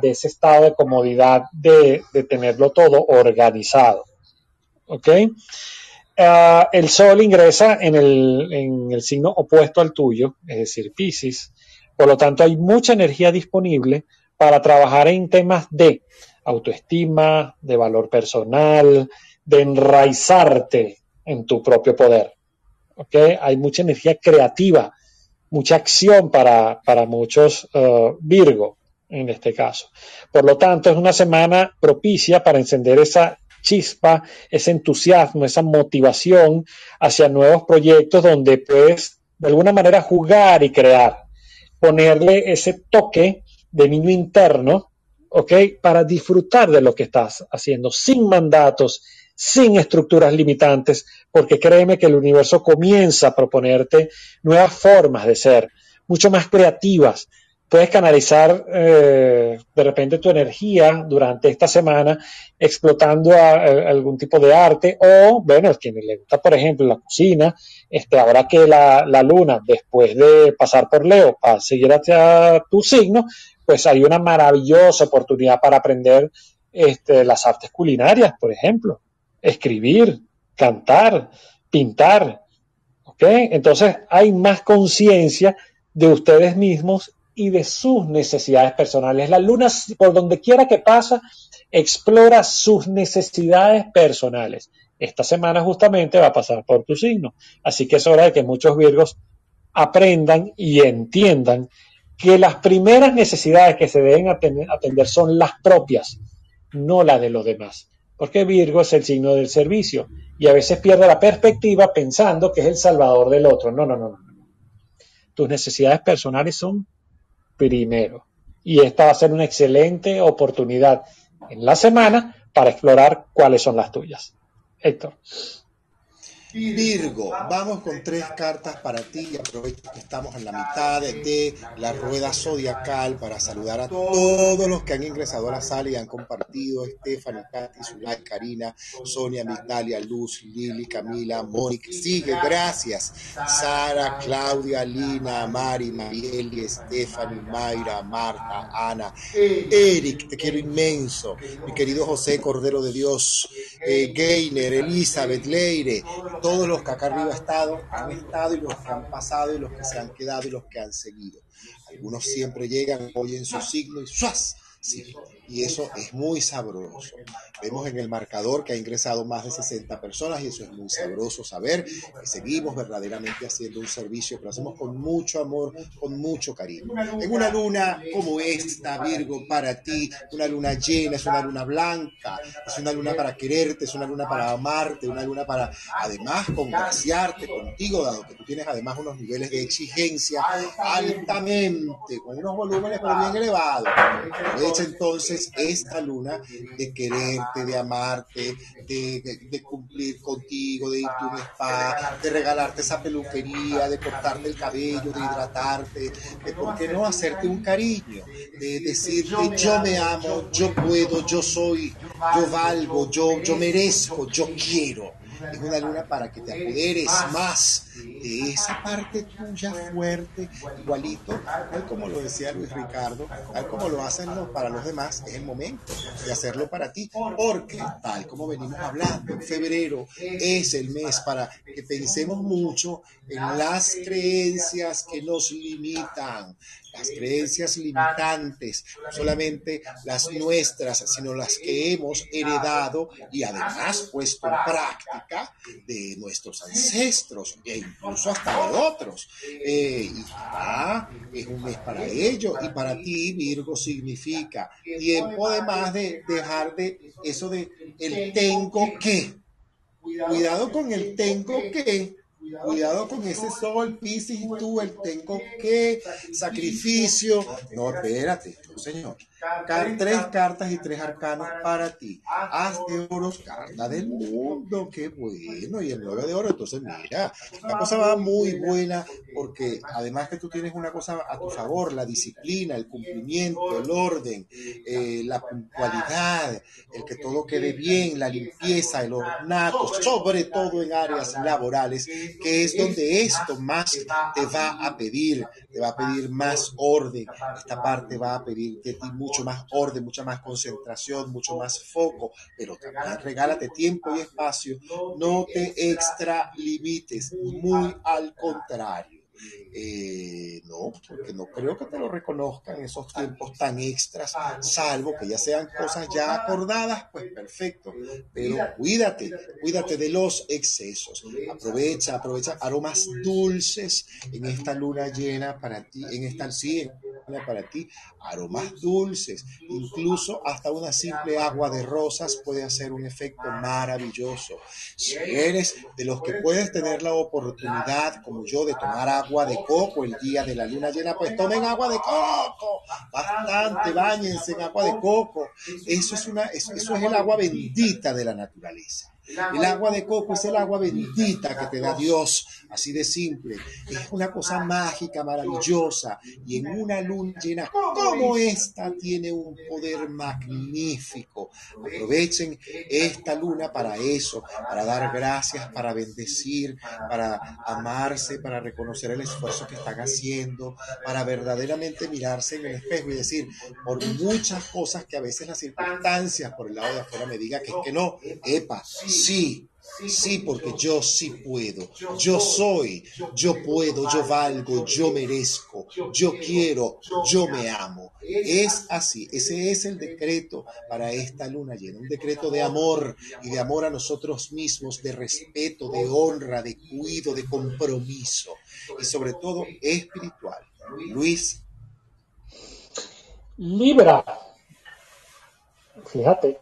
de ese estado de comodidad de, tenerlo todo organizado. ¿Ok? Ah, el Sol ingresa en el, en el signo opuesto al tuyo, es decir, Pisces. Por lo tanto, hay mucha energía disponible para trabajar en temas de autoestima, de valor personal, de enraizarte en tu propio poder. ¿Ok? Hay mucha energía creativa, mucha acción para, para muchos uh, Virgo en este caso. Por lo tanto, es una semana propicia para encender esa chispa, ese entusiasmo, esa motivación hacia nuevos proyectos donde puedes de alguna manera jugar y crear, ponerle ese toque de niño interno, ¿ok? Para disfrutar de lo que estás haciendo, sin mandatos, sin estructuras limitantes, porque créeme que el universo comienza a proponerte nuevas formas de ser, mucho más creativas. Puedes canalizar eh, de repente tu energía durante esta semana explotando algún tipo de arte o, bueno, a quien le gusta, por ejemplo, la cocina, este, ahora que la, la luna, después de pasar por Leo, a seguir hacia tu signo, pues hay una maravillosa oportunidad para aprender este, las artes culinarias, por ejemplo escribir, cantar, pintar. ¿Ok? Entonces hay más conciencia de ustedes mismos y de sus necesidades personales. La luna, por donde quiera que pasa, explora sus necesidades personales. Esta semana justamente va a pasar por tu signo. Así que es hora de que muchos virgos aprendan y entiendan que las primeras necesidades que se deben atender son las propias, no las de los demás porque Virgo es el signo del servicio y a veces pierde la perspectiva pensando que es el salvador del otro. No, no, no, no. Tus necesidades personales son primero y esta va a ser una excelente oportunidad en la semana para explorar cuáles son las tuyas. Héctor. Virgo, vamos con tres cartas para ti y aprovecho que estamos en la mitad de la rueda zodiacal para saludar a todos los que han ingresado a la sala y han compartido, Stephanie, Katy, Zulay, Karina, Sonia, Migdalia, Luz, Lili, Camila, Mónica, sigue, gracias, Sara, Claudia, Lina, Mari, Marieli, Stephanie, Mayra, Marta, Ana, Eric, te quiero inmenso, mi querido José Cordero de Dios, eh, Gainer, Elizabeth, Leire, todos los que acá arriba estado, han estado y los que han pasado y los que se han quedado y los que han seguido. Algunos siempre llegan, oyen su signo y ¡suas! Sí, y eso es muy sabroso. Vemos en el marcador que ha ingresado más de 60 personas y eso es muy sabroso saber que seguimos verdaderamente haciendo un servicio que lo hacemos con mucho amor, con mucho cariño. En una luna como esta, Virgo, para ti, una luna llena, es una luna blanca, es una luna para quererte, es una luna para amarte, una luna para además congraciarte contigo, dado que tú tienes además unos niveles de exigencia altamente, con unos volúmenes pero bien elevados. Aprovecha entonces esta luna de quererte, de amarte, de, cumplir contigo, de irte a un spa, de regalarte esa peluquería, de cortarte el cabello, de hidratarte, de por qué no hacerte un cariño, de decirte yo me amo, yo puedo, yo soy, yo valgo, yo, yo merezco, yo quiero. Es una luna para que te apoderes más de esa parte tuya fuerte, igualito, tal como lo decía Luis Ricardo, tal como lo hacen los, para los demás, es el momento de hacerlo para ti, porque tal como venimos hablando, en febrero es el mes para que pensemos mucho en las creencias que nos limitan, las creencias limitantes, no solamente las nuestras, sino las que hemos heredado y además puesto práctica de nuestros ancestros e incluso hasta de otros. Eh, y ah, es un mes para ello. Y para ti, Virgo, significa tiempo además de dejar de eso de el tengo que. Cuidado con el tengo que Cuidado con ese sol, Pisces, tú, el tengo que, sacrificio. No, espérate, señor. Tres cartas y tres arcanos para ti. Haz de oros, carta del mundo, qué bueno. Y el nueve de oro, entonces mira, la cosa va muy buena porque además que tú tienes una cosa a tu favor, la disciplina, el cumplimiento, el orden, eh, la puntualidad, el que todo quede bien, la limpieza, el ornato, sobre todo en áreas laborales que es donde esto más te va a pedir, te va a pedir más orden. Esta parte va a pedir de ti mucho más orden, mucha más concentración, mucho más foco, pero también regálate tiempo y espacio. No te extralimites, muy al contrario. Eh, no, porque no creo que te lo reconozcan esos tiempos tan extras, salvo que ya sean cosas ya acordadas, pues perfecto. Pero cuídate, cuídate de los excesos. Aprovecha, aprovecha aromas dulces en esta luna llena para ti, en esta sí, para ti, aromas dulces, incluso hasta una simple agua de rosas puede hacer un efecto maravilloso. Si eres de los que puedes tener la oportunidad, como yo, de tomar agua de coco el día de la luna llena, pues tomen agua de coco, bastante, bañense en agua de coco. Eso es, una, eso es el agua bendita de la naturaleza. El agua de coco es el agua bendita que te da Dios, así de simple. Es una cosa mágica, maravillosa. Y en una luna llena como esta tiene un poder magnífico. Aprovechen esta luna para eso, para dar gracias, para bendecir, para amarse, para reconocer el esfuerzo que están haciendo, para verdaderamente mirarse en el espejo y decir, por muchas cosas que a veces las circunstancias por el lado de afuera me diga que es que no, epa, Sí, sí, porque yo sí puedo. Yo soy, yo puedo, yo valgo, yo merezco, yo quiero, yo me amo. Es así, ese es el decreto para esta luna llena, un decreto de amor y de amor a nosotros mismos, de respeto, de honra, de cuido, de compromiso y sobre todo espiritual. Luis. Libra. Fíjate,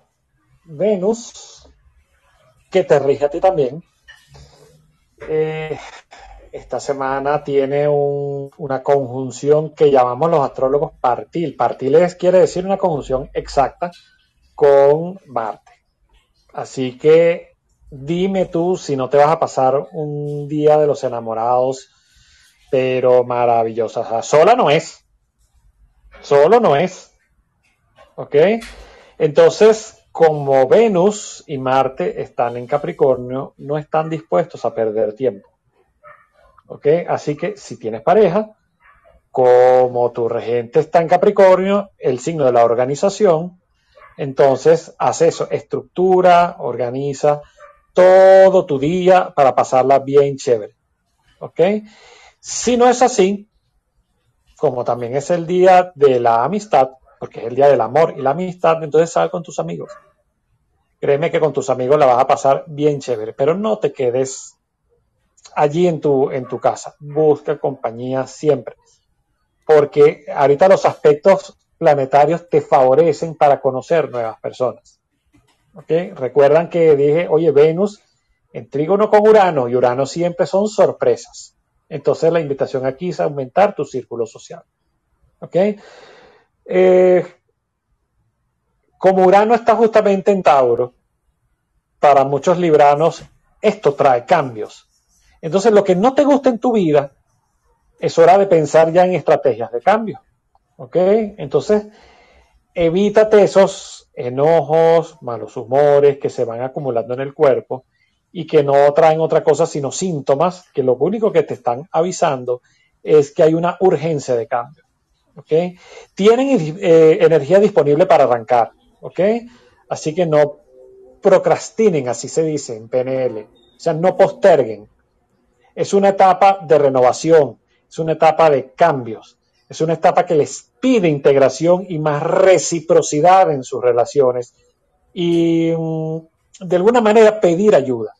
Venus que te rige a ti también. Eh, esta semana tiene una conjunción que llamamos los astrólogos partil. Partil es, quiere decir una conjunción exacta con Marte. Así que dime tú si no te vas a pasar un día de los enamorados, pero maravillosa. sola no es. Solo no es. ¿Ok? Entonces, como Venus y Marte están en Capricornio, no están dispuestos a perder tiempo. ¿Ok? Así que si tienes pareja, como tu regente está en Capricornio, el signo de la organización, entonces haz eso, estructura, organiza todo tu día para pasarla bien chévere. ¿Ok? Si no es así, como también es el día de la amistad, porque es el día del amor y la amistad, entonces sal con tus amigos. Créeme que con tus amigos la vas a pasar bien chévere, pero no te quedes allí en tu, en tu casa. Busca compañía siempre, porque ahorita los aspectos planetarios te favorecen para conocer nuevas personas. ¿Okay? Recuerdan que dije, oye, Venus en trígono con Urano y Urano siempre son sorpresas. Entonces la invitación aquí es aumentar tu círculo social. ¿Ok? Eh, como Urano está justamente en Tauro, para muchos libranos esto trae cambios. Entonces, lo que no te gusta en tu vida, es hora de pensar ya en estrategias de cambio. ¿Ok? Entonces, evítate esos enojos, malos humores que se van acumulando en el cuerpo y que no traen otra cosa sino síntomas que lo único que te están avisando es que hay una urgencia de cambio. Tienen eh, energía disponible para arrancar, ¿ok? Así que no procrastinen, así se dice en PNL, o sea, no posterguen. Es una etapa de renovación, es una etapa de cambios, es una etapa que les pide integración y más reciprocidad en sus relaciones y mm, de alguna manera pedir ayuda.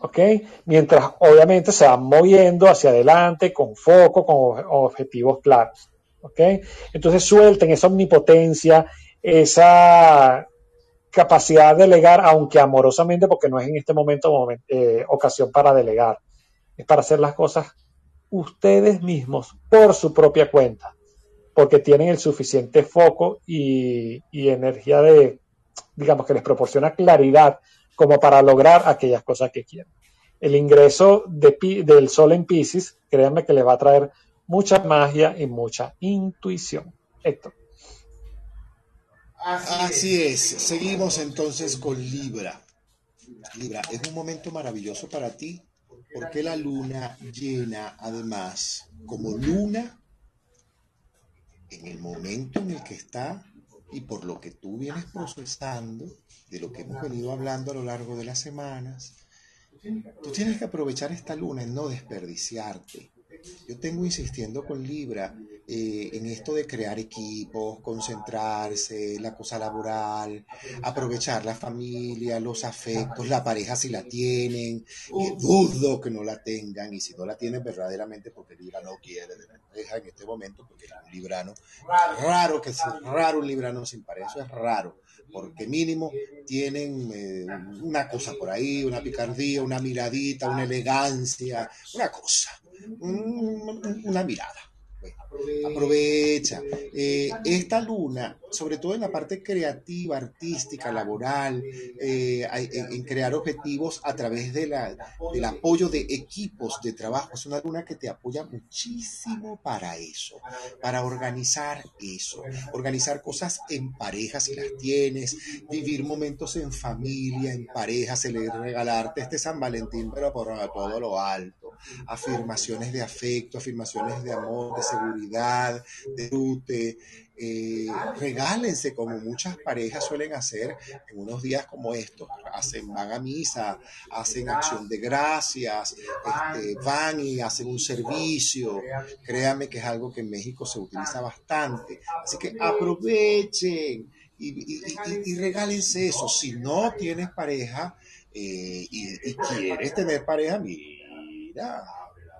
¿ok? Mientras obviamente se van moviendo hacia adelante con foco, con objetivos claros. ¿ok? Entonces suelten esa omnipotencia, esa capacidad de delegar, aunque amorosamente, porque no es en este momento, eh, ocasión para delegar, es para hacer las cosas ustedes mismos por su propia cuenta, porque tienen el suficiente foco y, energía de, digamos, que les proporciona claridad como para lograr aquellas cosas que quieren. El ingreso del sol en Pisces, créanme que les va a traer mucha magia y mucha intuición. Héctor. Así, es. Seguimos entonces con Libra. Libra, es un momento maravilloso para ti Porque la luna llena, además, como luna, en el momento en el que está y por lo que tú vienes procesando, de lo que hemos venido hablando a lo largo de las semanas, tú tienes que aprovechar esta luna en no desperdiciarte. Yo tengo insistiendo con Libra eh, en esto de crear equipos, concentrarse, la cosa laboral, aprovechar la familia, los afectos, la pareja si la tienen, dudo que no la tengan y si no la tienen verdaderamente porque Libra no quiere tener pareja en este momento porque es un librano, raro. Que sea raro un librano sin pareja, eso es raro porque mínimo tienen eh, una cosa por ahí, una picardía, una miradita, una elegancia, una cosa, una mirada. Aprovecha. Eh, esta luna, sobre todo en la parte creativa, artística, laboral, eh, en, crear objetivos a través de la, del apoyo de equipos de trabajo, es una luna que te apoya muchísimo para eso, para organizar eso, organizar cosas en pareja si las tienes, vivir momentos en familia, en pareja, regalarte este San Valentín, pero por todo lo alto, afirmaciones de afecto, afirmaciones de amor, de seguridad, de rute, eh, regálense como muchas parejas suelen hacer en unos días como estos, hacen, van misa, hacen acción de gracias, este, van y hacen un servicio, créanme que es algo que en México se utiliza bastante, así que aprovechen y, regálense eso, si no tienes pareja eh, y, y quieres tener pareja, mira,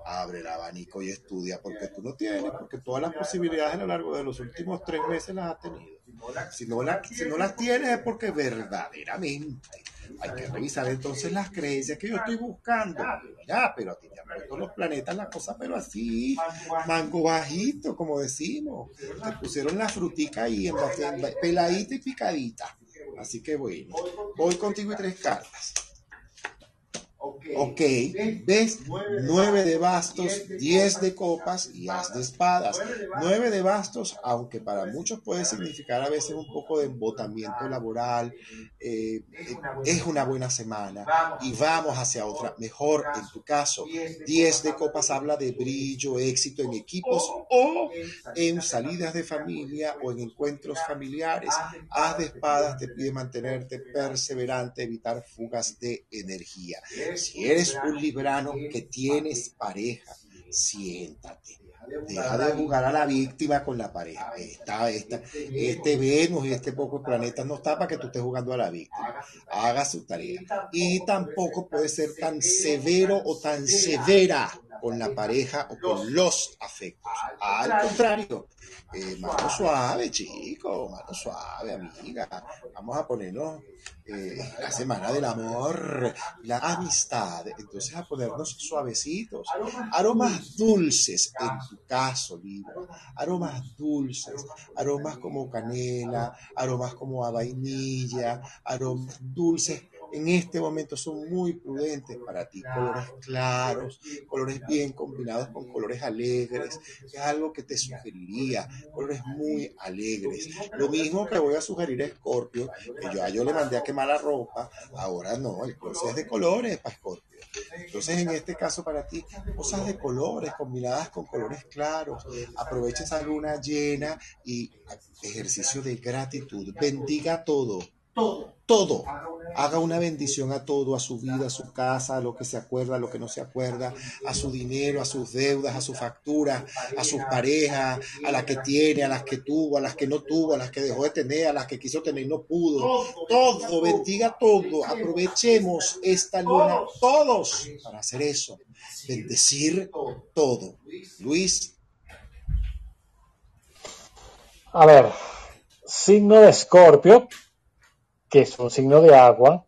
abre el abanico y estudia, porque tú no tienes, porque todas las posibilidades a lo largo de los últimos tres meses las has tenido. Si no, si no las tienes es porque verdaderamente hay que revisar entonces las creencias que yo estoy buscando. Ya, pero a ti te han puesto los planetas las cosas, pero así, mango bajito, como decimos. Te pusieron la frutica ahí, en, peladita y picadita. Así que bueno, voy contigo y tres cartas. Ok, ¿ves? Nueve de bastos, diez de copas y as de espadas. Nueve de bastos, aunque para muchos puede significar a veces un poco de embotamiento laboral, eh, es una buena semana y vamos hacia otra mejor en tu caso. Diez de copas habla de brillo, éxito en equipos o en salidas de familia o en encuentros familiares. As de espadas te pide mantenerte perseverante, evitar fugas de energía. Si eres un librano que tienes pareja, siéntate. Deja de jugar a la víctima con la pareja. Esta, esta, este Venus y este poco planeta no está para que tú estés jugando a la víctima. Haga su tarea. Y tampoco puede ser tan severo o tan severa con la pareja o con los afectos. Al contrario, eh, mano suave, chico, mano suave, amiga. Vamos a ponernos eh, la semana del amor, la amistad. Entonces a ponernos suavecitos. Aromas dulces, en tu caso, libro. Aromas dulces. Aromas como canela, aromas como a vainilla, aromas dulces en este momento son muy prudentes para ti. Colores claros, colores bien combinados con colores alegres. Es algo que te sugeriría. Colores muy alegres. Lo mismo que voy a sugerir a Scorpio, que yo, yo le mandé a quemar la ropa. Ahora no, el closet es de colores para Scorpio. Entonces, en este caso para ti, cosas de colores combinadas con colores claros. Aprovecha esa luna llena y ejercicio de gratitud. Bendiga todo todo. Haga una bendición a todo, a su vida, a su casa, a lo que se acuerda, a lo que no se acuerda, a su dinero, a sus deudas, a su factura, a sus parejas, a las que tiene, a las que tuvo, a las que no tuvo, a las que dejó de tener, a las que quiso tener y no pudo. Todo, bendiga todo. Aprovechemos esta luna todos para hacer eso. Bendecir todo. Luis. A ver, signo de Escorpio que es un signo de agua,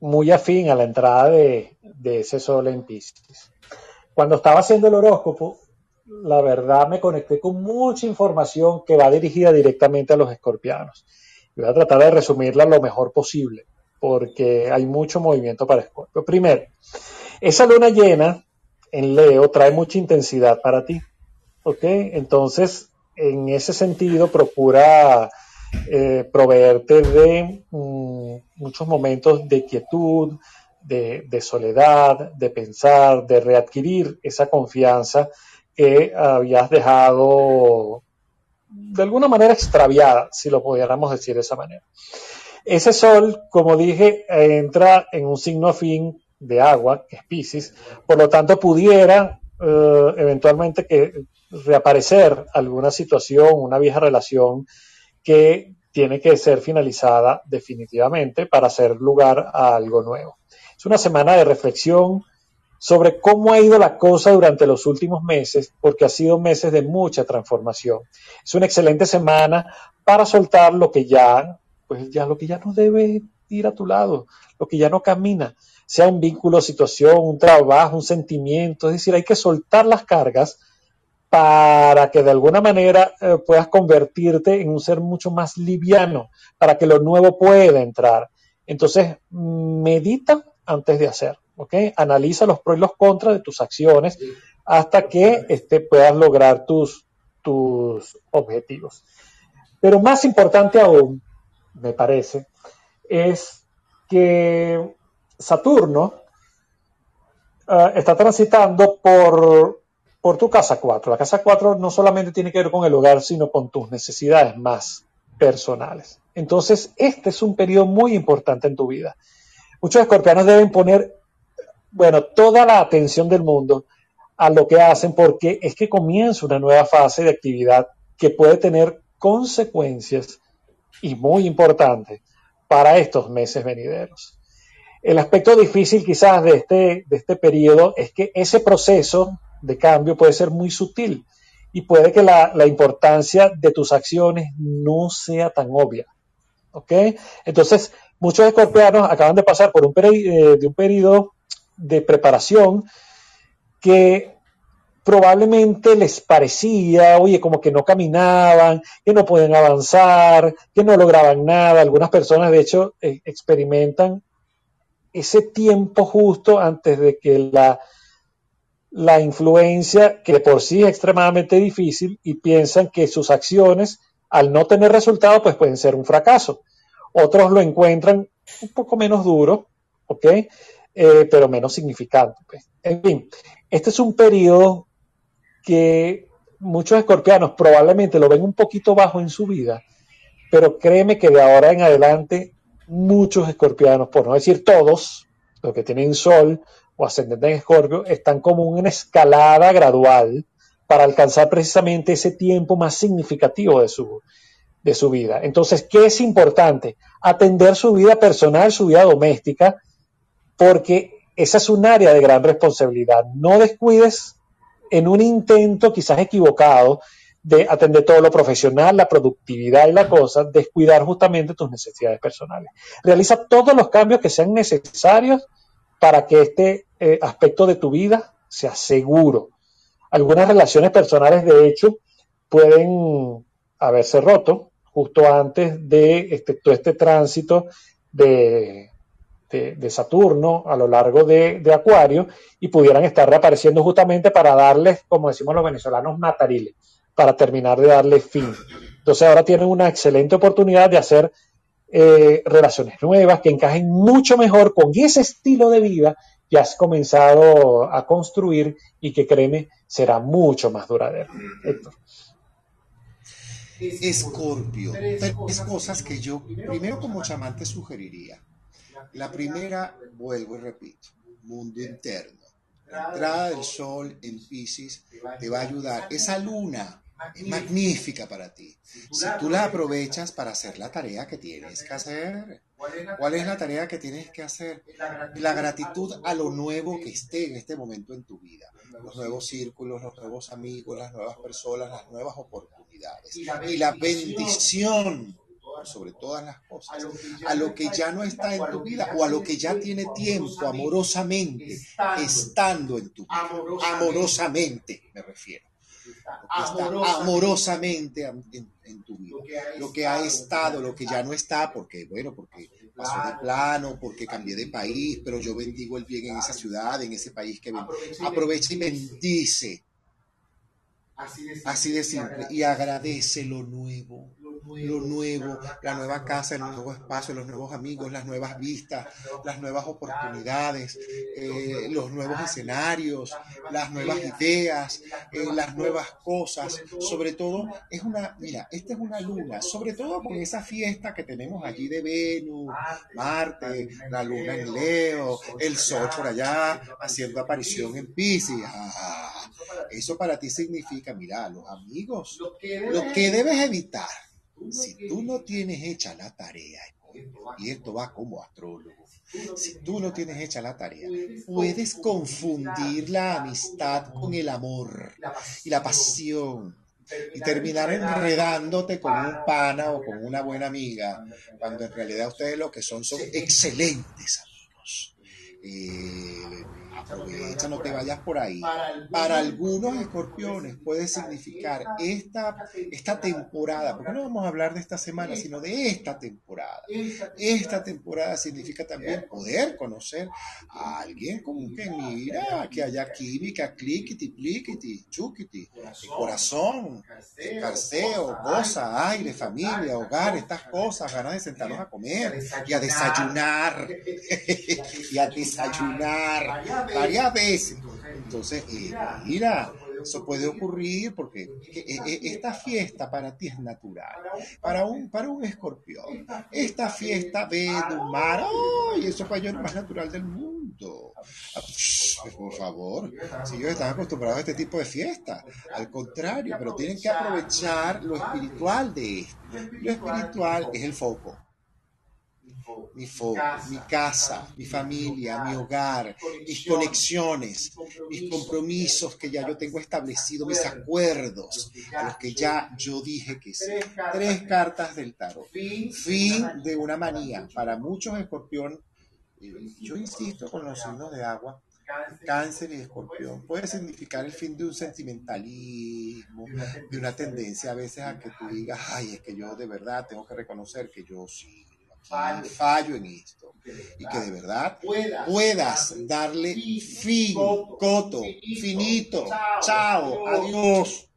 muy afín a la entrada de, ese sol en Pisces. Cuando estaba haciendo el horóscopo, la verdad me conecté con mucha información que va dirigida directamente a los escorpianos. voy a tratar de resumirla lo mejor posible, porque hay mucho movimiento para Escorpio. Primero, esa luna llena en Leo trae mucha intensidad para ti. ¿Ok? Entonces, en ese sentido, procura eh, proveerte de mm, muchos momentos de quietud, de, soledad, de pensar, de readquirir esa confianza que habías dejado de alguna manera extraviada, si lo pudiéramos decir de esa manera. Ese sol, como dije, entra en un signo afín de agua, que por lo tanto pudiera eh, eventualmente que reaparecer alguna situación, una vieja relación que tiene que ser finalizada definitivamente para hacer lugar a algo nuevo. Es una semana de reflexión sobre cómo ha ido la cosa durante los últimos meses, porque ha sido meses de mucha transformación. Es una excelente semana para soltar lo que ya, pues ya lo que ya no debe ir a tu lado, lo que ya no camina, sea un vínculo, situación, un trabajo, un sentimiento, es decir, hay que soltar las cargas para que de alguna manera eh, puedas convertirte en un ser mucho más liviano, para que lo nuevo pueda entrar. Entonces, medita antes de hacer, ¿ok? Analiza los pros y los contras de tus acciones hasta que este, puedas lograr tus, tus objetivos. Pero más importante aún, me parece, es que Saturno eh, está transitando por por tu casa 4. La casa 4 no solamente tiene que ver con el hogar, sino con tus necesidades más personales. Entonces, este es un periodo muy importante en tu vida. Muchos escorpianos deben poner, bueno, toda la atención del mundo a lo que hacen porque es que comienza una nueva fase de actividad que puede tener consecuencias y muy importantes para estos meses venideros. El aspecto difícil quizás de este, de este periodo es que ese proceso de cambio puede ser muy sutil y puede que la, importancia de tus acciones no sea tan obvia. ¿Ok? Entonces, muchos escorpianos acaban de pasar por un, eh, de un periodo de preparación que probablemente les parecía, oye, como que no caminaban, que no pueden avanzar, que no lograban nada. Algunas personas, de hecho, eh, experimentan ese tiempo justo antes de que la la influencia que por sí es extremadamente difícil y piensan que sus acciones, al no tener resultado, pues pueden ser un fracaso. Otros lo encuentran un poco menos duro, ¿ok? Eh, pero menos significante. Pues. En fin, este es un periodo que muchos escorpianos probablemente lo ven un poquito bajo en su vida, pero créeme que de ahora en adelante muchos escorpianos, por no decir todos, los que tienen sol, o ascendente en Escorpio están como una escalada gradual para alcanzar precisamente ese tiempo más significativo de su, de su vida. Entonces, ¿qué es importante? Atender su vida personal, su vida doméstica, porque esa es un área de gran responsabilidad. No descuides en un intento quizás equivocado de atender todo lo profesional, la productividad y la cosa, descuidar justamente tus necesidades personales. Realiza todos los cambios que sean necesarios para que este eh, aspecto de tu vida sea seguro. Algunas relaciones personales, de hecho, pueden haberse roto justo antes de este, todo este tránsito de, de, Saturno a lo largo de, de, Acuario y pudieran estar reapareciendo justamente para darles, como decimos los venezolanos, matariles, para terminar de darle fin. Entonces ahora tienen una excelente oportunidad de hacer eh, relaciones nuevas que encajen mucho mejor con ese estilo de vida que has comenzado a construir y que créeme será mucho más duradero. Héctor. Escorpio, tres cosas que yo primero como chamán sugeriría. La primera, vuelvo y repito, mundo interno. La entrada del sol en Pisces te va a ayudar. Esa luna es magnífica para ti. Si tú la aprovechas para hacer la tarea que tienes que hacer. ¿Cuál es la tarea que tienes que hacer? La gratitud a lo nuevo que esté en este momento en tu vida. Los nuevos círculos, los nuevos amigos, las nuevas personas, las nuevas oportunidades. Y la bendición sobre todas las cosas, a lo que ya no está en tu vida o a lo que ya tiene tiempo amorosamente estando en tu vida. Amorosamente me refiero amorosamente en, tu vida. Lo que ha estado, lo que ya no está, porque, bueno, porque pasó de plano, porque cambié de país, pero yo bendigo el bien en esa ciudad, en ese país que aprovecha y bendice. Así de simple. Y agradece lo nuevo. Lo nuevo, la nueva casa, el nuevo espacio, los nuevos amigos, las nuevas vistas, las nuevas oportunidades, eh, los nuevos escenarios, las nuevas ideas, eh, las nuevas cosas. Sobre todo, es una, mira, esta es una luna, sobre todo con esa fiesta que tenemos allí de Venus, Marte, la luna en Leo, el sol por allá haciendo aparición en Pisces. Ah, eso para ti significa, mira, los amigos, lo que debes evitar si tú no tienes hecha la tarea, y esto va como astrólogo, si tú no tienes hecha la tarea, puedes confundir la amistad con el amor y la pasión y terminar enredándote con un pana o con una buena amiga, cuando en realidad ustedes lo que son son excelentes amigos. Eh, aprovecha, no te vayas por ahí. Para algunos escorpiones puede significar esta, esta temporada, porque no vamos a hablar de esta semana, sino de esta temporada. Esta temporada. significa también poder conocer a alguien como que mira, que haya química, cliquiti, pliquiti, chuquiti, corazón, carceo, goza, aire, familia, hogar, estas cosas, ganas de sentarnos a comer y a desayunar, y a desayunar varias veces. Entonces, eh, mira, eso puede ocurrir porque eh, eh, esta fiesta para ti es natural. Para un, para un escorpión, esta fiesta ve de un mar, ¡ay! eso es lo más natural del mundo. Ah, por favor, si ellos están acostumbrados a este tipo de fiesta, al contrario, pero tienen que aprovechar lo espiritual de esto. Lo espiritual es el foco mi foco, mi casa, mi familia, mi hogar, mis conexiones, mis compromisos que ya yo tengo establecido, mis acuerdos a los que ya yo dije que sí. Tres cartas del tarot. Fin de una manía. Para muchos. escorpión, yo insisto con los signos de agua, cáncer y escorpión. puede significar el fin de un sentimentalismo, de una tendencia. a veces a que tú digas, ay, es que yo de verdad tengo que reconocer que yo sí fallo en esto y que de verdad puedas darle fin, coto, finito, chao, adiós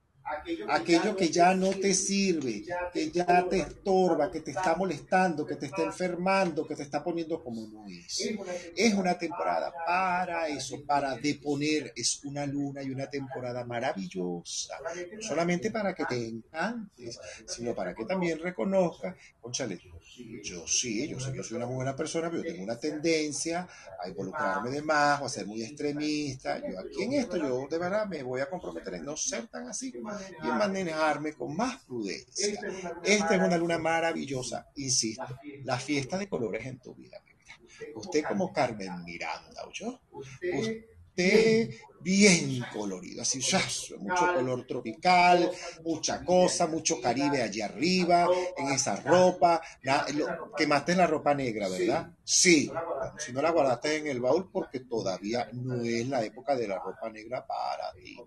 aquello que ya no te sirve, que ya te estorba, que te está molestando, que te está enfermando, que te está poniendo como no es. Es una temporada para eso, para deponer, es una luna y una temporada maravillosa, no solamente para que te encantes, sino para que también reconozcas, conchale, yo sí, yo sé que yo soy una muy buena persona, pero tengo una tendencia a involucrarme de más o a ser muy extremista. Yo aquí en esto, yo de verdad me voy a comprometer en no ser tan así y en manejarme con más prudencia. Esta es una luna maravillosa, insisto, la fiesta de colores en tu vida. Usted como Carmen Miranda, ¿oyó? Usted bien colorido, así, mucho color tropical, mucha cosa, mucho Caribe allí arriba, en esa ropa, quemaste la ropa negra, ¿verdad? Sí, si no la guardaste en el baúl porque todavía no es la época de la ropa negra para ti.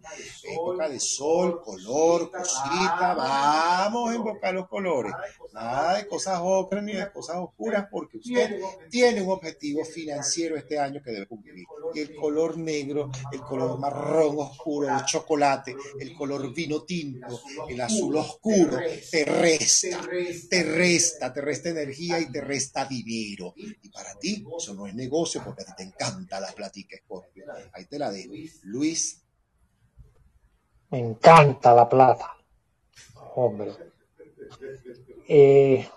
Época de sol, color, cosita, vamos a invocar los colores. Nada de cosas ocres ni de cosas oscuras porque usted tiene un objetivo financiero este año que debe cumplir. Y el color negro, el color marrón oscuro, el chocolate, el color vino tinto, el azul oscuro, te resta, te resta, te resta energía y te resta dinero. Y para ti eso no es negocio porque a ti te encanta la platica, Scorpio. Ahí te la dejo. Luis. Me encanta la plata. Hombre. Eh,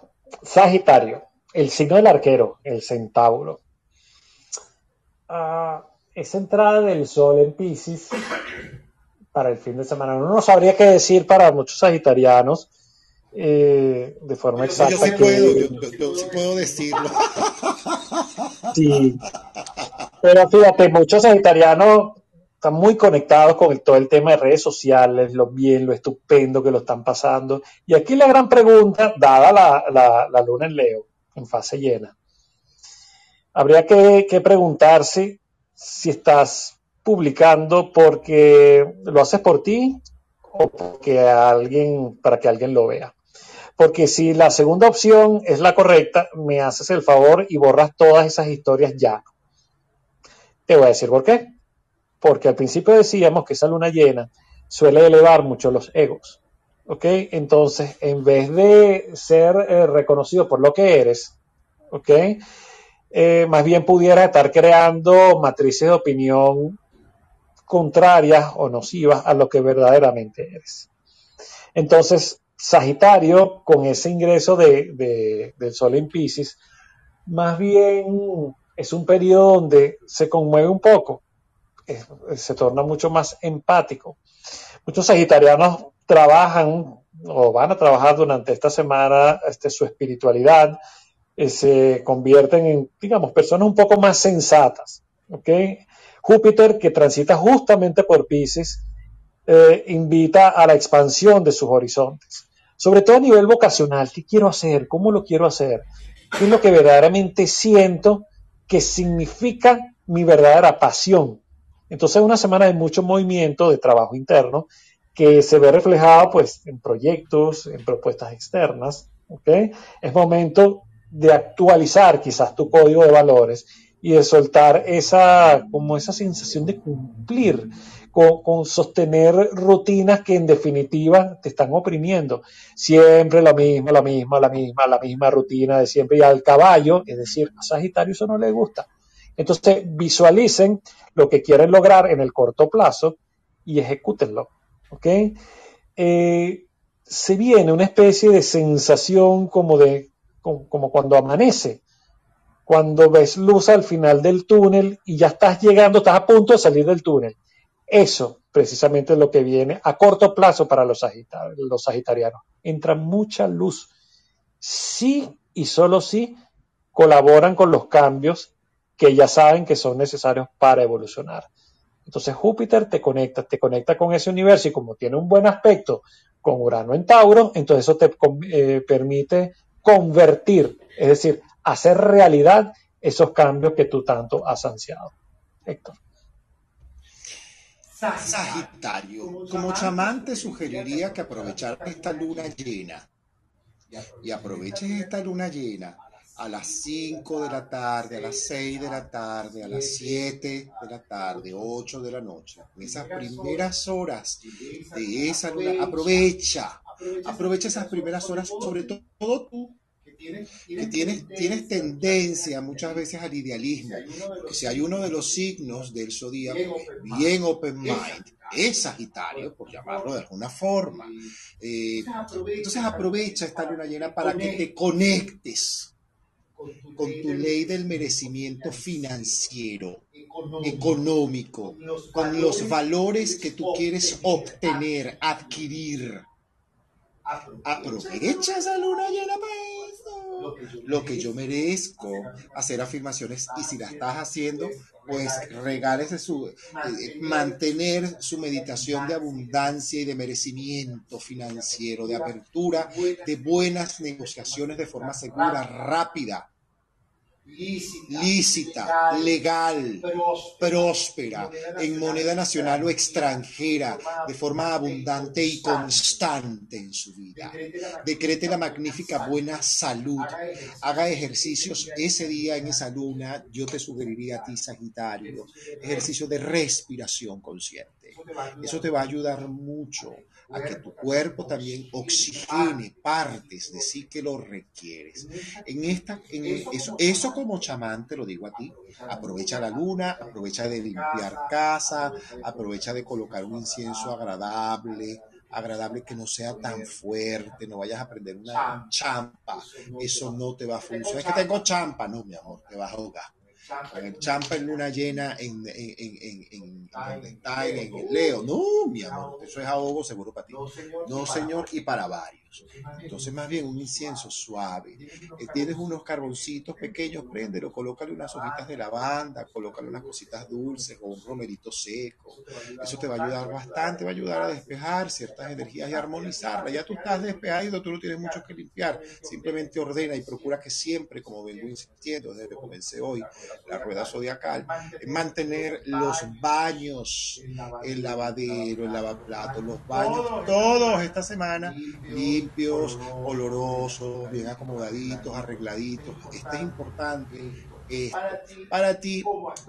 Sagitario, el signo del arquero, el centauro. Ah, esa entrada del sol en Pisces para el fin de semana. Uno no sabría qué decir para muchos sagitarianos eh, de forma exacta. Yo sí, puedo, yo, sí puedo decirlo. Sí. Pero fíjate, muchos sagitarianos están muy conectados con todo el tema de redes sociales, lo bien, lo estupendo que lo están pasando. Y aquí la gran pregunta, dada la, la, luna en Leo, en fase llena, habría que, que preguntarse si estás publicando porque lo haces por ti o porque alguien, para que alguien lo vea. Porque si la segunda opción es la correcta, me haces el favor y borras todas esas historias ya. Te voy a decir por qué. Porque al principio decíamos que esa luna llena suele elevar mucho los egos. ¿ok? Entonces, en vez de ser eh, reconocido por lo que eres, ¿ok? Eh, más bien pudiera estar creando matrices de opinión contrarias o nocivas a lo que verdaderamente eres. Entonces, Sagitario, con ese ingreso de, del Sol en Pisces, más bien es un periodo donde se conmueve un poco, se torna mucho más empático. Muchos sagitarianos trabajan o van a trabajar durante esta semana este, su espiritualidad, eh, se convierten en, digamos, personas un poco más sensatas. Júpiter, que transita justamente por Pisces, eh, invita a la expansión de sus horizontes, sobre todo a nivel vocacional. ¿Qué quiero hacer? ¿Cómo lo quiero hacer? ¿Qué es lo que verdaderamente siento que significa mi verdadera pasión? Entonces, es una semana de mucho movimiento, de trabajo interno, que se ve reflejado pues, en proyectos, en propuestas externas. Es momento de actualizar quizás tu código de valores y de soltar esa, como esa sensación de cumplir, con, sostener rutinas que en definitiva te están oprimiendo. Siempre lo mismo, la misma, la misma, la misma rutina de siempre. Y al caballo, es decir, a Sagitario eso no le gusta. Entonces visualicen lo que quieren lograr en el corto plazo y ejecútenlo. ¿Ok? Eh, se viene una especie de sensación como de como, cuando amanece, cuando ves luz al final del túnel y ya estás llegando, estás a punto de salir del túnel. Eso precisamente es lo que viene a corto plazo para los, los sagitarianos. Entra mucha luz. Sí y solo sí colaboran con los cambios que ya saben que son necesarios para evolucionar. Entonces Júpiter te conecta, te conecta con ese universo y como tiene un buen aspecto con Urano en Tauro, entonces eso te eh, permite convertir, es decir, hacer realidad esos cambios que tú tanto has ansiado. Héctor. Sagitario, como chamán te sugeriría que aprovecharas esta luna llena y aproveches esta luna llena a las 5 de la tarde, a las 6 de la tarde, a las 7 de la tarde, 8 de la noche, en esas primeras horas de esa luna, aprovecha, aprovecha esas primeras horas, sobre todo tú que tienes, tienes tendencia muchas veces al idealismo, porque si hay uno de los signos del zodíaco bien open mind, es Sagitario, por llamarlo de alguna forma. Eh, entonces aprovecha esta luna llena para que te conectes con tu ley del merecimiento financiero, económico, con los valores que tú quieres obtener, adquirir. Aprovecha esa luna llena para lo que yo merezco, hacer afirmaciones y si la estás haciendo, pues regálese su, eh, mantener su meditación de abundancia. y de merecimiento financiero, de apertura, de buenas negociaciones de forma segura, rápida lícita, legal, próspera, en moneda nacional o extranjera, de forma abundante y constante en su vida. Decrete la magnífica buena salud. Haga ejercicios ese día en esa luna. Yo te sugeriría a ti, Sagitario, ejercicio de respiración consciente. Eso te va a ayudar mucho a que tu cuerpo también oxigene partes de sí que lo requieres. En esta, en eso, eso como chamán te lo digo a ti, aprovecha la luna, aprovecha de limpiar casa, aprovecha de colocar un incienso agradable, agradable que no sea tan fuerte, no vayas a prender una champa, eso no te va a funcionar. Es que tengo champa, no, mi amor, te vas a ahogar champa en luna llena en, en, en, en en, el Leo. No, mi amor, eso es ahogo seguro para ti. No, señor, y para varios. Entonces, más bien un incienso suave. Eh, tienes unos carboncitos pequeños, préndelo, colócale unas hojitas de lavanda, colócale unas cositas dulces o un romerito seco. Eso te va a ayudar bastante, va a ayudar a despejar ciertas energías y armonizarlas. Ya tú estás despejado, tú no tienes mucho que limpiar. Simplemente ordena y procura que siempre, como vengo insistiendo desde que comencé hoy, la rueda zodiacal, mantener los baños, el lavadero, el lavaplato, los baños, todos esta semana limpios, olorosos, bien acomodaditos, arregladitos. Esto es importante Para ti,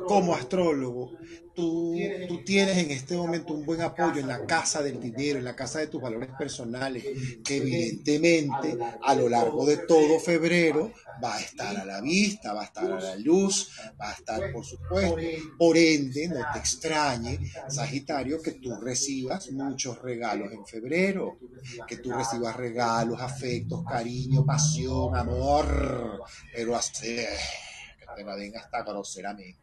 como astrólogo, tú, tú tienes en este momento un buen apoyo en la casa del dinero, en la casa de tus valores personales, que evidentemente a lo largo de todo febrero va a estar a la vista, va a estar a la luz, va a estar, por supuesto. Por ende, no te extrañe, Sagitario, que tú recibas muchos regalos en febrero, que tú recibas regalos, afectos, cariño, pasión, amor, pero así te la den hasta groseramente.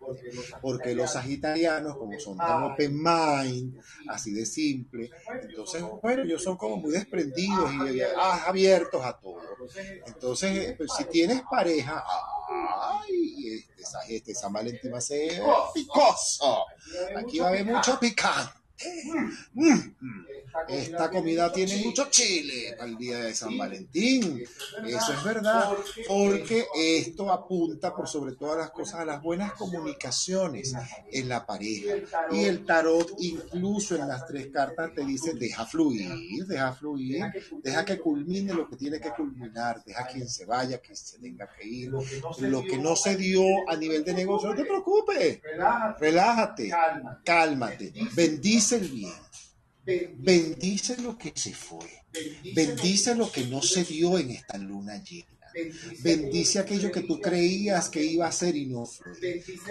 Porque los sagitarianos, como son tan open mind, así de simple, entonces, bueno, ellos son como muy desprendidos y ah, abiertos a todo. Entonces, pues, si tienes pareja, ay, este, este San Valentín va a ser picoso. Aquí va a haber mucho picante. Esta comida tiene mucho chile. para el día de San Valentín. Eso es verdad, porque esto apunta por sobre todas las cosas a las buenas comunicaciones en la pareja. Y el tarot, incluso en las tres cartas, te dice, deja fluir, deja fluir, deja que culmine lo que tiene que culminar, deja quien se vaya, quien se tenga que ir. Lo que no se dio a nivel de negocio, no te preocupes, relájate, cálmate, bendice el bien Bendice lo que se fue. Bendice lo que no se dio en esta luna llena. Bendice aquello que tú creías que iba a ser y no fue.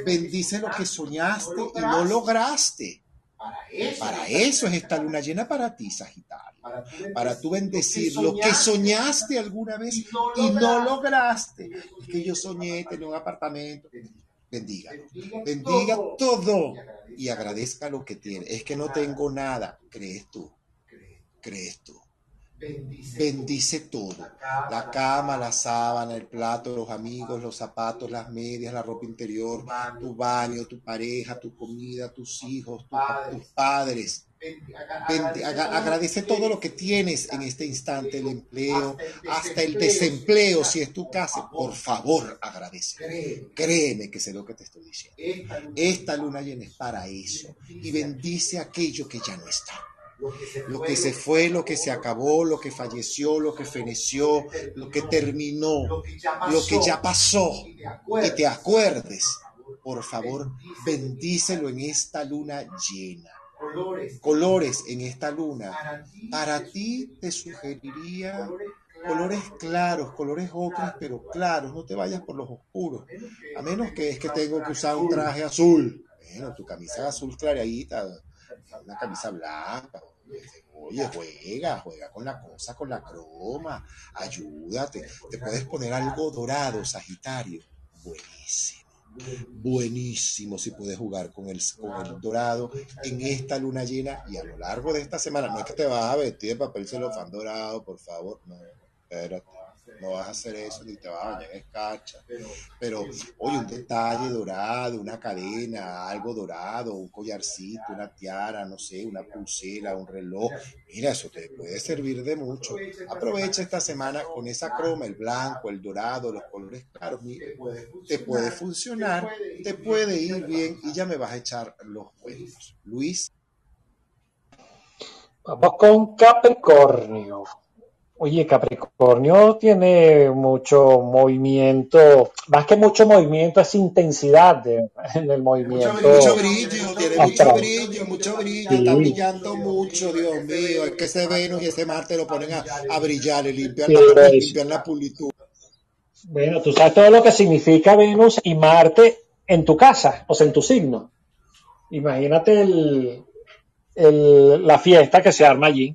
Bendice lo que soñaste y no lograste. Para eso es esta luna llena para ti, Sagitario. Para tú bendecir lo que soñaste alguna vez y no lograste. Es que yo soñé tener un apartamento. Bendiga. Bendiga todo y agradezca lo que tiene. Es que no tengo nada. Crees tú. Crees tú. Bendice, todo. La cama, la sábana, el plato, los amigos, los zapatos, las medias, la ropa interior, tu baño, tu pareja, tu comida, tus hijos, tus padres. Agradece todo lo que tienes en este instante, el empleo, hasta el desempleo, si es tu casa. Por favor, agradece. Créeme que sé lo que te estoy diciendo. Esta luna llena es para eso. Y bendice aquello que ya no está lo que se fue, lo que se acabó, lo que falleció, lo que feneció, lo que terminó, lo que ya pasó, que te acuerdes. Por favor, bendícelo en esta luna llena. Colores en esta luna. Para ti te sugeriría colores claros, colores ocres, pero claros. No te vayas por los oscuros. A menos que es que tengo que usar un traje azul. Bueno, tu camisa azul clarita una camisa blanca. Oye, juega, juega con la cosa, con la croma, ayúdate. Te puedes poner algo dorado, Sagitario. Buenísimo. Buenísimo si puedes jugar con el, con el dorado en esta luna llena y a lo largo de esta semana. No es que te vas a vestir de papel celofán dorado, por favor. No, espérate no vas a hacer eso ni te vas a bañar en escarcha. Pero, oye, un detalle dorado, una cadena, algo dorado, un collarcito, una tiara, no sé, una pulsera, un reloj. Mira, eso te puede servir de mucho. Aprovecha esta semana con esa croma, el blanco, el dorado, los colores claros. Mira, te puede funcionar, te puede ir bien y ya me vas a echar los cuentos. Luis. Vamos con Capricornio. Oye, Capricornio tiene mucho movimiento, más que mucho movimiento, es intensidad en el movimiento. Mucho, brillo, tiene mucho brillo, mucho brillo, está brillando mucho, Dios mío. Es que ese Venus y ese Marte lo ponen a, brillar, le limpian, la, limpian la pulitud. Bueno, tú sabes todo lo que significa Venus y Marte en tu casa, o sea, en tu signo. Imagínate el, el, la fiesta que se arma allí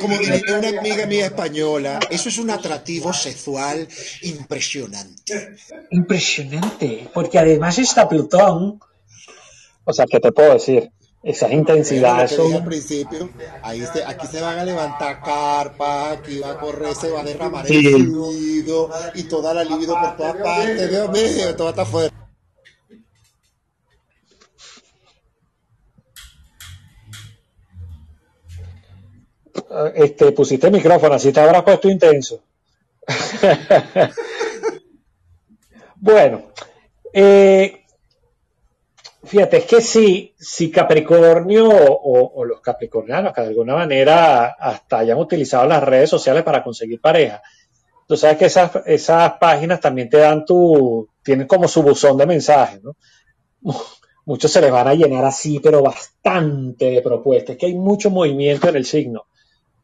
como diría una amiga mía española, eso es un atractivo sexual impresionante. Impresionante, porque además está Plutón. O sea, ¿qué te puedo decir? Esas intensidades son... al principio, ahí aquí se van a levantar carpas, aquí va a correr, se va a derramar el fluido y toda la libido por todas partes. Dios mío, todo está fuerte. Este, pusiste micrófono, así te habrás puesto intenso. bueno, eh, fíjate, es que si, si Capricornio o, los capricornianos que de alguna manera hasta hayan utilizado las redes sociales para conseguir pareja, tú sabes que esas, esas páginas también te dan tu, tienen como su buzón de mensajes, ¿no? Muchos se les van a llenar así, pero bastante de propuestas. Es que hay mucho movimiento en el signo,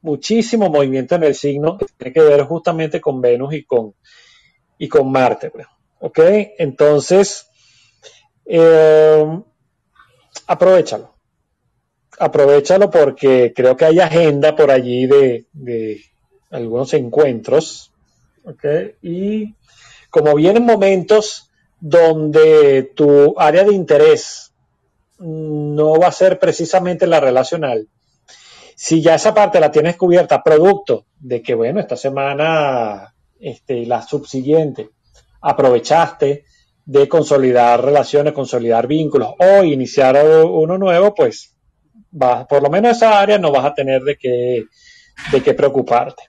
muchísimo movimiento en el signo que tiene que ver justamente con Venus y con, y con Marte. Pues. ¿Ok? Entonces, eh, aprovechalo. Aprovechalo porque creo que hay agenda por allí de, de algunos encuentros. ¿Ok? Y como vienen momentos donde tu área de interés no va a ser precisamente la relacional, si ya esa parte la tienes cubierta, producto de que, bueno, esta semana este, la subsiguiente aprovechaste de consolidar relaciones, consolidar vínculos o iniciar uno nuevo, pues va, por lo menos esa área no vas a tener de qué, de qué preocuparte.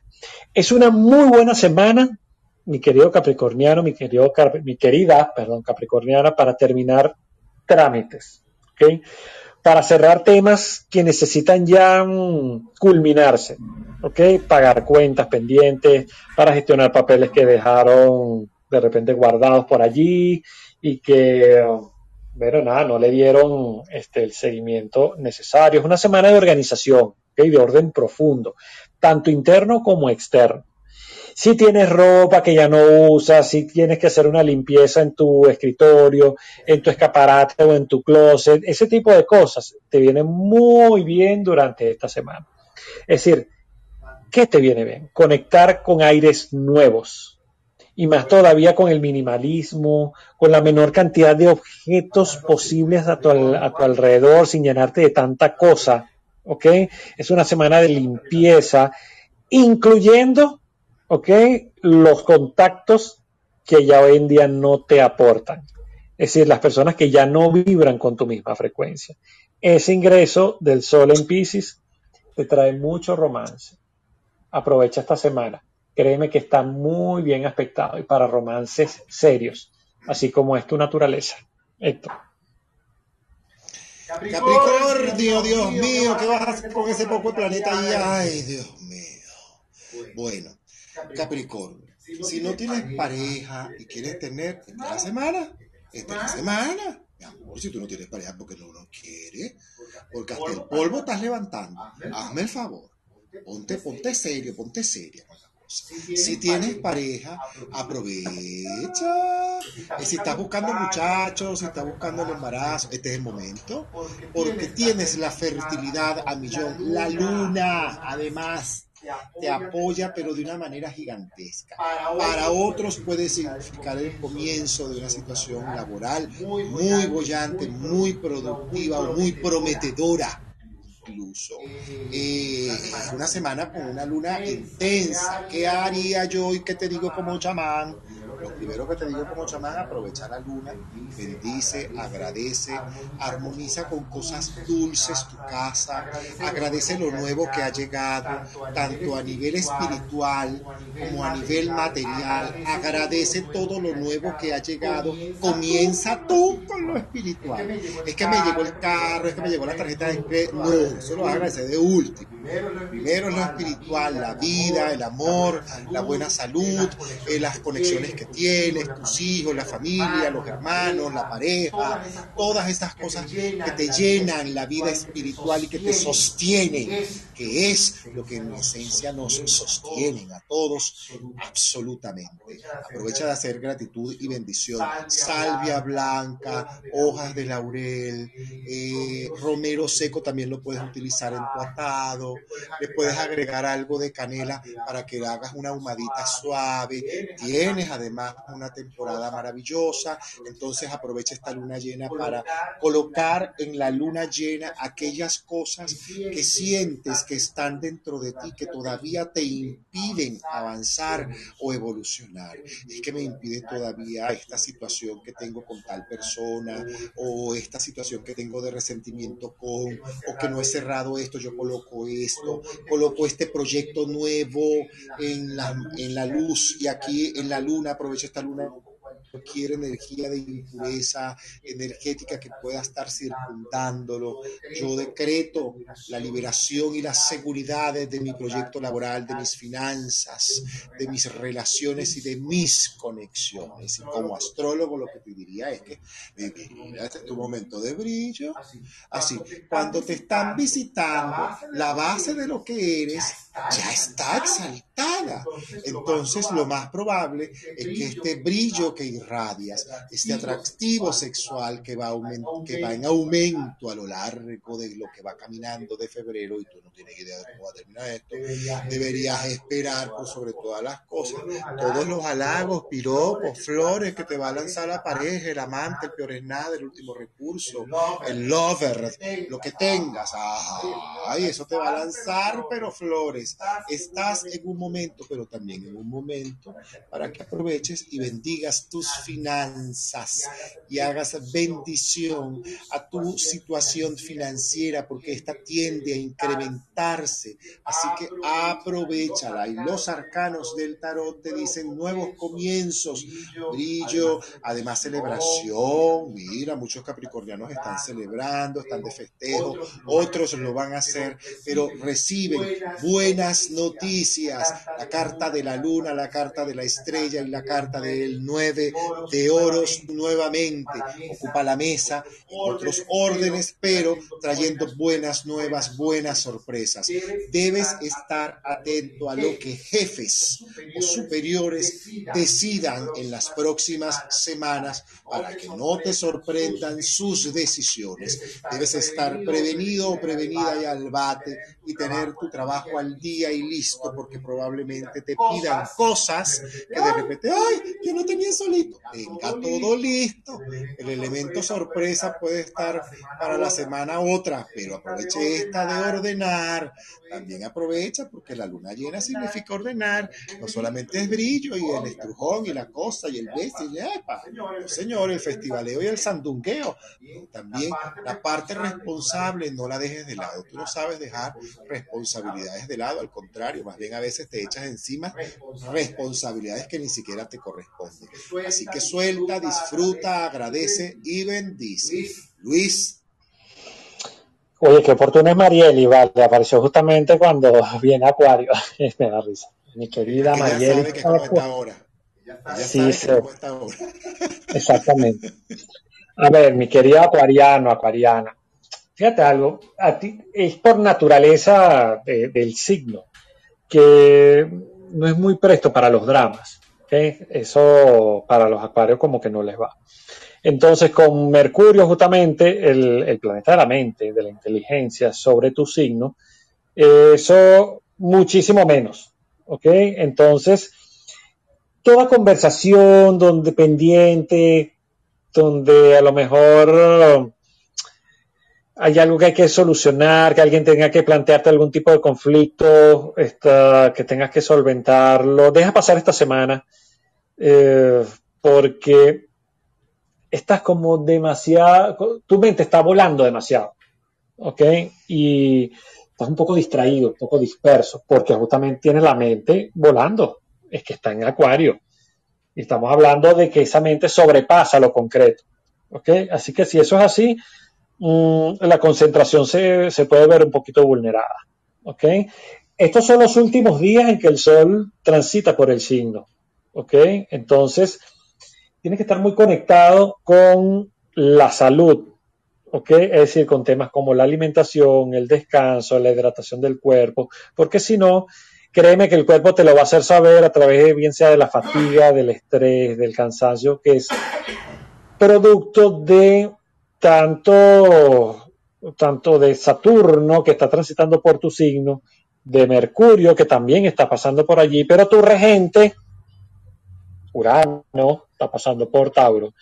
Es una muy buena semana, mi querido Capricorniano, mi, querido, mi querida, perdón, Capricorniana, para terminar trámites. ¿okay? Para cerrar temas que necesitan ya mm, culminarse. ¿ok? Pagar cuentas pendientes, para gestionar papeles que dejaron de repente guardados por allí y que, bueno, nada, no le dieron este, el seguimiento necesario. Es una semana de organización, de orden profundo, tanto interno como externo. Si tienes ropa que ya no usas, si tienes que hacer una limpieza en tu escritorio, en tu escaparate o en tu closet, ese tipo de cosas te vienen muy bien durante esta semana. Es decir, ¿qué te viene bien? Conectar con aires nuevos, y más todavía con el minimalismo, con la menor cantidad de objetos posibles a tu, a tu, alrededor sin llenarte de tanta cosa, ¿ok? Es una semana de limpieza, incluyendo, ¿ok? Los contactos que ya hoy en día no te aportan. Es decir, las personas que ya no vibran con tu misma frecuencia. Ese ingreso del sol en Pisces te trae mucho romance. Aprovecha esta semana créeme que está muy bien aspectado y para romances serios, así como es tu naturaleza. Héctor. Capricornio, Dios mío, ¿qué vas a hacer con ese poco planeta ahí? Ay, Dios mío. Bueno, Capricornio, si no tienes pareja y quieres tener esta semana, esta semana, mi amor, si tú no tienes pareja porque no lo quieres, porque hasta el polvo estás levantando, hazme el favor, ponte, ponte serio, ponte seria. Si tienes pareja, aprovecha. Y si estás buscando muchachos, si estás buscando el embarazo, este es el momento. Porque tienes la fertilidad a millón. La luna, además, te apoya, pero de una manera gigantesca. Para otros puede significar el comienzo de una situación laboral muy bollante, muy productiva o muy prometedora incluso. Eh, una semana con una luna intensa. ¿Qué haría yo y qué te digo como chamán? Lo primero que te digo como chamán, aprovechar la luna, bendice, agradece, armoniza con cosas dulces tu casa, agradece lo nuevo que ha llegado, tanto a nivel espiritual como a nivel material, agradece todo lo nuevo que ha llegado, comienza tú con lo espiritual. Es que me llegó el carro, es que me llegó la tarjeta de crédito, no, eso lo vas a agradecer de último. Primero lo espiritual, la vida, el amor, la buena salud, eh, las conexiones que tienes, tus hijos, la familia, los hermanos, la pareja, todas estas cosas que te llenan la vida espiritual y que te sostienen, que es lo que en esencia nos sostienen a todos absolutamente. Aprovecha de hacer gratitud y bendición. Salvia blanca, hojas de laurel, eh, romero seco también lo puedes utilizar en tu atado, le puedes agregar algo de canela para que hagas una ahumadita suave. Tienes además una temporada maravillosa, entonces aprovecha esta luna llena para colocar en la luna llena aquellas cosas que sientes que están dentro de ti, que todavía te impiden avanzar o evolucionar. Es que me impide todavía esta situación que tengo con tal persona o esta situación que tengo de resentimiento con o que no he cerrado esto, yo coloco esto, coloco este proyecto nuevo en la, en la luz y aquí en la luna, aprovecho esta luna cualquier energía de impureza energética que pueda estar circundándolo. Yo decreto la liberación y la seguridad de mi proyecto laboral, de mis finanzas, de mis relaciones y de mis conexiones. Y como astrólogo lo que te diría es que este es tu momento de brillo. Así, cuando te están visitando, la base de lo que eres ya está exaltada. Entonces, lo más probable es que este brillo que irradias, este atractivo sexual que va, que va en aumento a lo largo de lo que va caminando de febrero, y tú no tienes idea de cómo va a terminar esto, deberías esperar por sobre todas las cosas todos los halagos, piropos, flores que te va a lanzar la pareja, el amante, el peor es nada, el último recurso, el lover, lo que tengas. Ay, eso te va a lanzar, pero flores Estás en un momento, pero también en un momento para que aproveches y bendigas tus finanzas y hagas bendición a tu situación financiera porque esta tiende a incrementarse. Así que aprovechala. Y los arcanos del tarot te dicen nuevos comienzos, brillo, además celebración. Mira, muchos capricornianos están celebrando, están de festejo, otros lo van a hacer, pero reciben buena noticias, la carta de la luna, la carta de la estrella y la carta del nueve de oros nuevamente. Ocupa la mesa otros órdenes, pero trayendo buenas nuevas, buenas sorpresas. Debes estar atento a lo que jefes o superiores decidan en las próximas semanas para que no te sorprendan sus decisiones. Debes estar prevenido o prevenida y al bate y tener tu trabajo al día y listo, porque probablemente te pidan cosas que de repente, ay, yo no tenía solito. Tenga todo listo. El elemento sorpresa puede estar para la semana otra, pero aproveche esta de ordenar. También aprovecha porque la luna llena significa ordenar. No solamente es brillo y el estrujón y la cosa y el beso y epa. No, señor, el festivaleo y el sandungueo. También la parte responsable no la dejes de lado. Tú no sabes dejar responsabilidades de lado al contrario, más bien a veces te echas encima responsabilidades que ni siquiera te corresponden. Así que suelta, disfruta, agradece y bendice. Luis. Oye, qué oportuno es Marieli, vale, apareció justamente cuando viene Acuario. Me da risa. Mi querida Marieli. cómo está ahora. sí, cómo está ahora. Exactamente. A ver, mi querida Acuariano, Acuariana Fíjate algo, es por naturaleza del signo, que no es muy presto para los dramas. Eso para los acuarios como que no les va. Entonces, con Mercurio, justamente, el, planeta de la mente, de la inteligencia sobre tu signo, eso muchísimo menos. ¿Ok? Entonces, toda conversación donde pendiente, donde a lo mejor hay algo que hay que solucionar, que alguien tenga que plantearte algún tipo de conflicto, que tengas que solventarlo. Deja pasar esta semana eh, porque estás como demasiado, tu mente está volando demasiado, ¿ok? Y estás un poco distraído, un poco disperso, porque justamente tienes la mente volando, es que está en acuario. Y estamos hablando de que esa mente sobrepasa lo concreto, ¿ok? Así que si eso es así, Mm, la concentración se, puede ver un poquito vulnerada. ¿ok? Estos son los últimos días en que el Sol transita por el signo. ¿ok? Entonces, tiene que estar muy conectado con la salud. ¿ok? Es decir, con temas como la alimentación, el descanso, la hidratación del cuerpo, porque si no, créeme que el cuerpo te lo va a hacer saber a través, bien sea de la fatiga, del estrés, del cansancio, que es producto de tanto, tanto de Saturno, que está transitando por tu signo, de Mercurio, que también está pasando por allí, pero tu regente, Urano, está pasando por Tauro.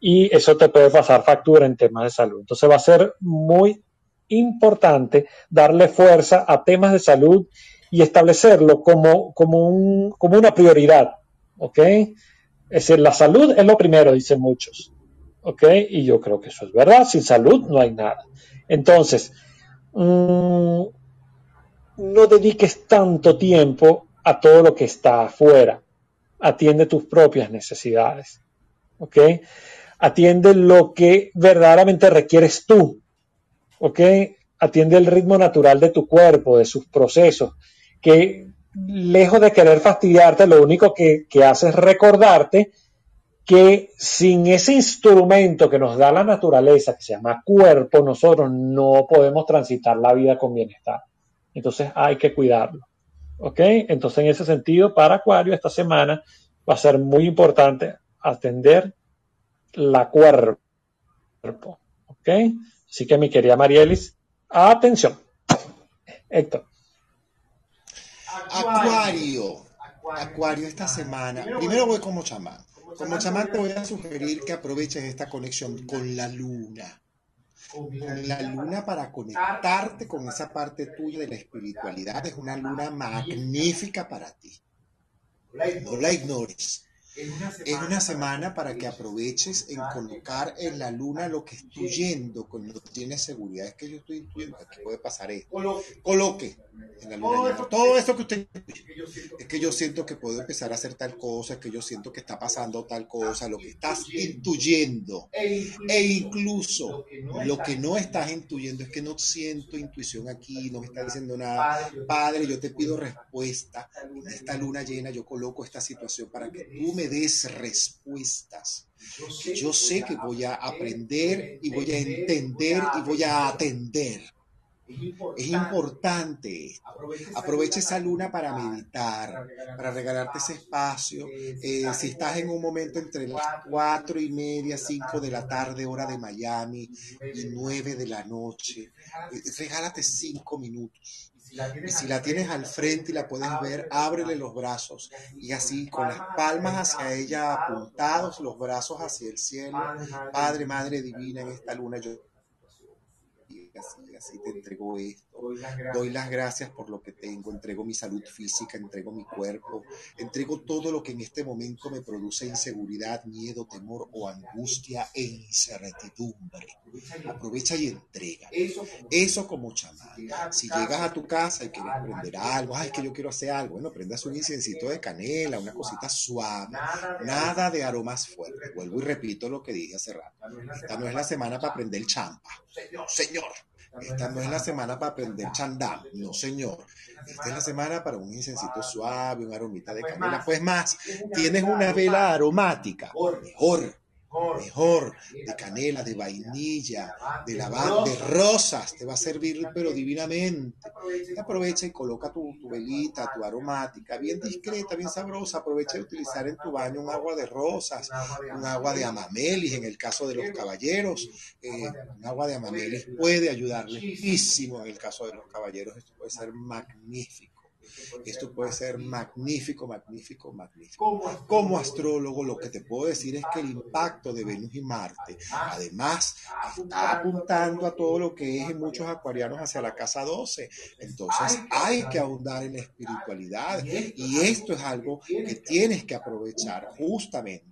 Y eso te puede pasar factura en temas de salud. Entonces va a ser muy importante darle fuerza a temas de salud y establecerlo como, como, un, como una prioridad. ¿Ok? Es decir, la salud es lo primero, dicen muchos. ¿Ok? Y yo creo que eso es verdad, sin salud no hay nada. Entonces, mm, no dediques tanto tiempo a todo lo que está afuera, atiende tus propias necesidades, ¿ok? Atiende lo que verdaderamente requieres tú, ¿ok? Atiende el ritmo natural de tu cuerpo, de sus procesos, que lejos de querer fastidiarte, lo único que, que hace es recordarte que sin ese instrumento que nos da la naturaleza, que se llama cuerpo, nosotros no podemos transitar la vida con bienestar. Entonces hay que cuidarlo. ¿Ok? Entonces en ese sentido, para Acuario esta semana va a ser muy importante atender la cuerpo. ¿Ok? Así que mi querida Marielis, atención. Héctor. Acuario. Acuario esta semana. Primero voy como chamán. Como chamán te voy a sugerir que aproveches esta conexión con la luna. Con la luna para conectarte con esa parte tuya de la espiritualidad. Es una luna magnífica para ti. No la ignores. Es una semana para que aproveches en colocar en la luna lo que estoy yendo, cuando tienes seguridad. Es que yo estoy intuyendo que puede pasar esto. Coloque en la luna todo esto que usted es que yo siento que puedo empezar a hacer tal cosa, es que yo siento que está pasando tal cosa, lo que estás intuyendo. E incluso lo que no estás intuyendo es que no siento intuición aquí, no me está diciendo nada. Padre, yo te pido respuesta. En esta luna llena yo coloco esta situación para que tú me des respuestas. Yo sé que voy a aprender y voy a entender y voy a atender. Es importante. Aprovecha esa luna para meditar, para regalarte ese espacio. Eh, si estás en un momento entre las cuatro y media, cinco de la tarde, hora de Miami, y nueve de la noche, eh, regálate cinco minutos y si la tienes al frente y la puedes ver, ábrele los brazos y así con las palmas hacia ella apuntados, los brazos hacia el cielo. Padre, Madre Divina, en esta luna yo así, así te entrego esto. Doy las gracias por lo que tengo, entrego mi salud física, entrego mi cuerpo, entrego todo lo que en este momento me produce inseguridad, miedo, temor o angustia e incertidumbre. Aprovecha y entrega. Eso como chamán. Si llegas a tu casa y quieres prender algo, ay, que yo quiero hacer algo, bueno, prendas un incensito de canela, una cosita suave, nada de aromas fuertes. Vuelvo y repito lo que dije hace rato. Esta no es la semana para prender champa. Señor. Esta no es la semana para aprender chandam, no señor. Esta es la semana para un incensito suave, una aromita de canela. Pues más, tienes una vela aromática, mejor mejor, de canela, de vainilla, de lavanda, de rosas, te va a servir pero divinamente. Aprovecha y coloca tu, velita, tu aromática, bien discreta, bien sabrosa. Aprovecha de utilizar en tu baño un agua de rosas, un agua de amamelis en el caso de los caballeros. Eh, un agua de amamelis puede ayudar muchísimo en el caso de los caballeros. Esto puede ser magnífico. Esto puede ser magnífico, magnífico, magnífico. Como astrólogo, lo que te puedo decir es que el impacto de Venus y Marte, además, está apuntando a todo lo que es en muchos acuarianos hacia la casa 12. Entonces, hay que ahondar en la espiritualidad y esto es algo que tienes que aprovechar justamente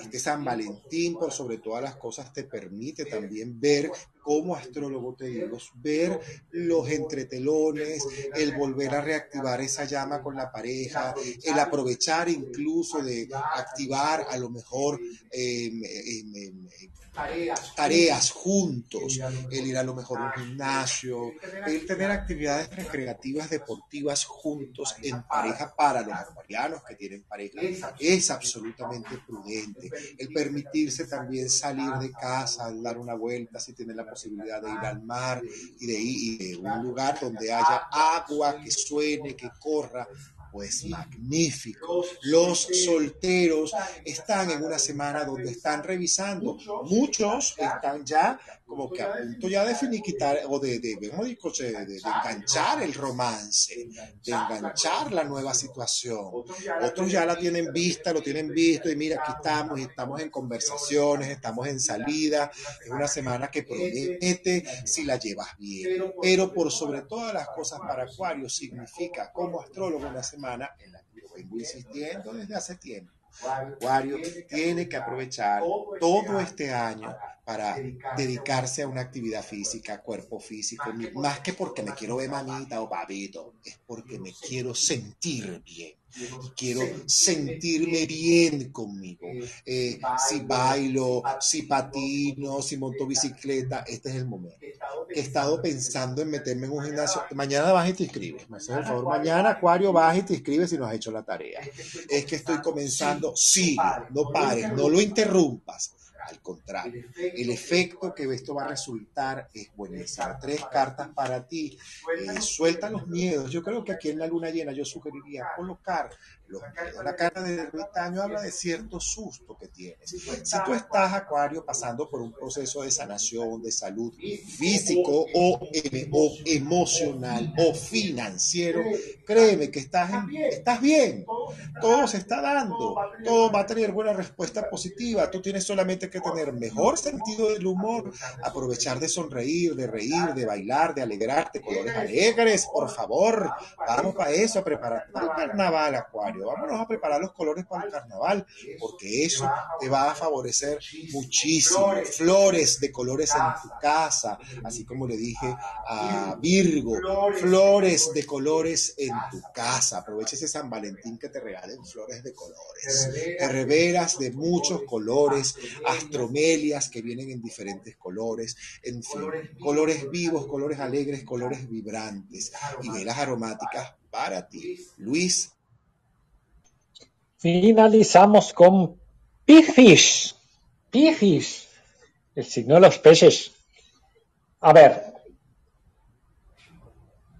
este San Valentín, por sobre todas las cosas, te permite también ver como astrólogo te digo, ver los entretelones, el volver a reactivar esa llama con la pareja, el aprovechar incluso de activar a lo mejor em, tareas, juntos, el ir a lo mejor a un gimnasio, el tener actividades recreativas, deportivas juntos en pareja para los acuarianos que tienen pareja, es absolutamente prudente. El permitirse también salir de casa, dar una vuelta si tiene la posibilidad de ir al mar y de ir a un lugar donde haya agua que suene, que corra, pues magnífico. Los solteros están en una semana donde están revisando. Muchos están ya como que a punto ya de finiquitar o de, de, de, enganchar el romance, de enganchar la nueva situación. Otros ya la tienen vista, lo tienen visto y mira, aquí estamos y estamos en conversaciones, estamos en salida. Es una semana que promete si la llevas bien. Pero por sobre todas las cosas para Acuario significa como astrólogo una semana en la que yo vengo insistiendo desde hace tiempo Acuario tiene que aprovechar todo este año para dedicarse a una actividad física, cuerpo físico, más que porque me quiero ver mamita o babito, es porque me quiero sentir bien. Y quiero sentirme bien conmigo. Eh, si bailo, si patino, si monto bicicleta, este es el momento. he estado pensando en meterme en un gimnasio. Mañana vas y te inscribes. Me haces el favor. Mañana, Acuario, vas y te inscribes si no has hecho la tarea. Es que estoy comenzando. Sí, no pares, no lo interrumpas al contrario, el efecto que esto va a resultar es buenísimo. Tres cartas para ti. Eh, suelta los miedos. Yo creo que aquí en la luna llena yo sugeriría colocar la carta del ermitaño habla de cierto susto que tienes. Si tú estás, Acuario, pasando por un proceso de sanación, de salud físico o, emocional o financiero, créeme que estás, estás bien. Todo se está dando. Todo va a tener buena respuesta positiva. Tú tienes solamente que tener mejor sentido del humor, aprovechar de sonreír, de reír, de bailar, de alegrarte, colores alegres, por favor. Vamos para eso, a preparar el carnaval, Acuario vámonos a preparar los colores para el carnaval, porque eso te va a favorecer muchísimo. Flores de colores en tu casa, así como le dije a Virgo, flores de colores en tu casa. Aprovecha ese San Valentín que te regalen flores de colores. Herreveras de muchos colores, astromelias que vienen en diferentes colores, en fin, colores vivos, colores alegres, colores vibrantes y velas aromáticas para ti. Luis Finalizamos con Piscis. Piscis, el signo de los peces. A ver,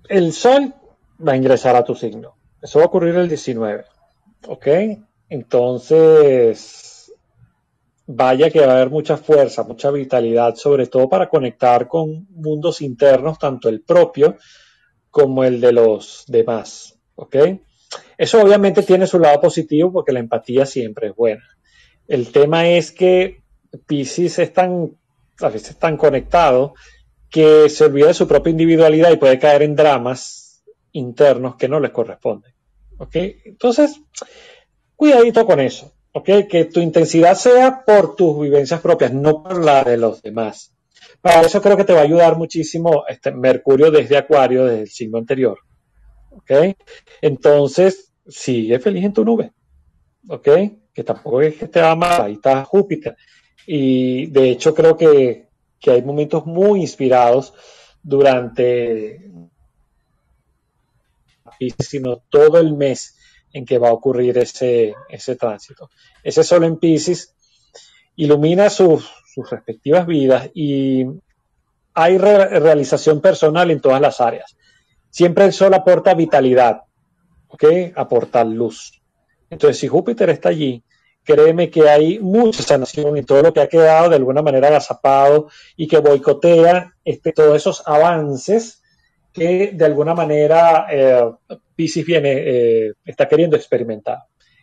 el sol va a ingresar a tu signo. Eso va a ocurrir el 19. ¿Ok? Entonces, vaya que va a haber mucha fuerza, mucha vitalidad, sobre todo para conectar con mundos internos, tanto el propio como el de los demás. ¿Ok? Eso obviamente tiene su lado positivo porque la empatía siempre es buena. El tema es que Pisces es tan, a veces tan conectado que se olvida de su propia individualidad y puede caer en dramas internos que no les corresponden. ¿Ok? Entonces, cuidadito con eso. ¿Ok? Que tu intensidad sea por tus vivencias propias, no por la de los demás. Para eso creo que te va a ayudar muchísimo este Mercurio desde Acuario, desde el signo anterior. ¿Ok? Entonces, sigue feliz en tu nube, ¿ok? Que tampoco es que te va mal, ahí está Júpiter. Y de hecho creo que, hay momentos muy inspirados durante, sino todo el mes en que va a ocurrir ese, ese tránsito. Ese sol en Pisces ilumina sus, respectivas vidas y hay realización personal en todas las áreas. Siempre el Sol aporta vitalidad, ¿ok? Aporta luz. Entonces, si Júpiter está allí, créeme que hay mucha sanación y todo lo que ha quedado de alguna manera agazapado y que boicotea este, todos esos avances que de alguna manera eh, Pisces viene, eh, está queriendo experimentar.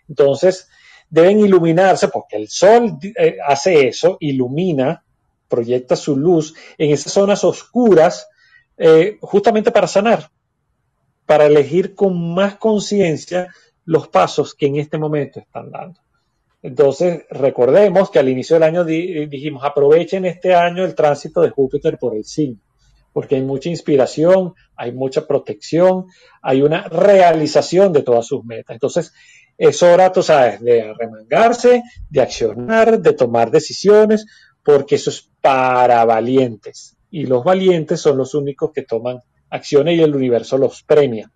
Entonces, deben iluminarse porque el Sol eh, hace eso, ilumina, proyecta su luz en esas zonas oscuras justamente para sanar para elegir con más conciencia los pasos que en este momento están dando. Entonces, recordemos que al inicio del año dijimos, aprovechen este año el tránsito de Júpiter por el signo, porque hay mucha inspiración, hay mucha protección, hay una realización de todas sus metas. Entonces, es hora, tú sabes, de remangarse, de accionar, de tomar decisiones, porque eso es para valientes. Y los valientes son los únicos que toman acciones y el universo los premia.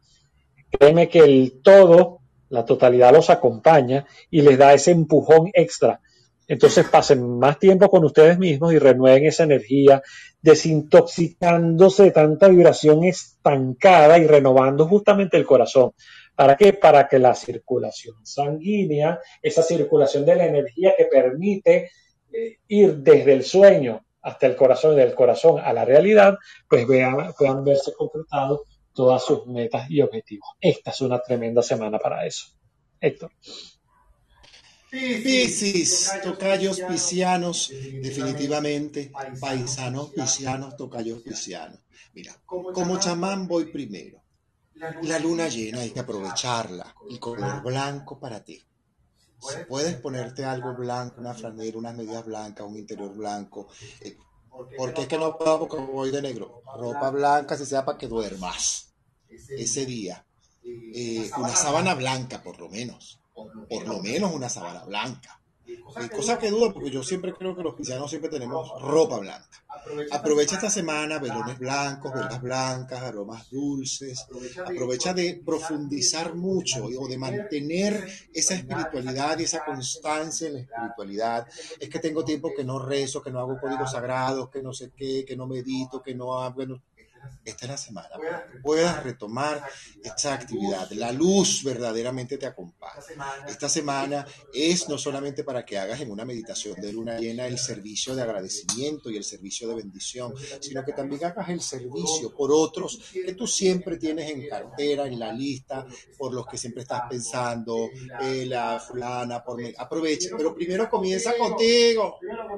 Créeme que el todo, la totalidad los acompaña y les da ese empujón extra. Entonces pasen más tiempo con ustedes mismos y renueven esa energía, desintoxicándose de tanta vibración estancada y renovando justamente el corazón. ¿Para qué? Para que la circulación sanguínea, esa circulación de la energía que permite eh, ir desde el sueño hasta el corazón y del corazón a la realidad, pues vean, puedan verse concretados todas sus metas y objetivos. Esta es una tremenda semana para eso. Héctor. Piscis, tocayos piscianos, definitivamente, paisanos piscianos, tocayos piscianos. Mira, como chamán voy primero. La luna llena hay que aprovecharla. El color blanco para ti. Si puedes ponerte algo blanco, una franela, unas medias blancas, un interior blanco. Eh, porque es que no puedo porque voy de negro. Ropa blanca, si sea para que duermas ese día. eh, una sábana blanca, por lo menos. Por lo menos una sábana blanca. cosa que dudo, porque yo siempre creo que los piscianos siempre tenemos ropa blanca. Aprovecha esta semana, velones blancos, velas blancas, aromas dulces. Aprovecha de profundizar mucho o de mantener esa espiritualidad y esa constancia en la espiritualidad. Es que tengo tiempo que no rezo, que no hago códigos sagrados, que no sé qué, que no medito, que no hablo esta es la semana para que puedas retomar esta actividad. La luz verdaderamente te acompaña. Esta semana es no solamente para que hagas en una meditación de luna llena el servicio de agradecimiento y el servicio de bendición, sino que también hagas el servicio por otros que tú siempre tienes en cartera, en la lista, por los que siempre estás pensando, eh, la fulana, por aprovecha, pero primero comienza contigo.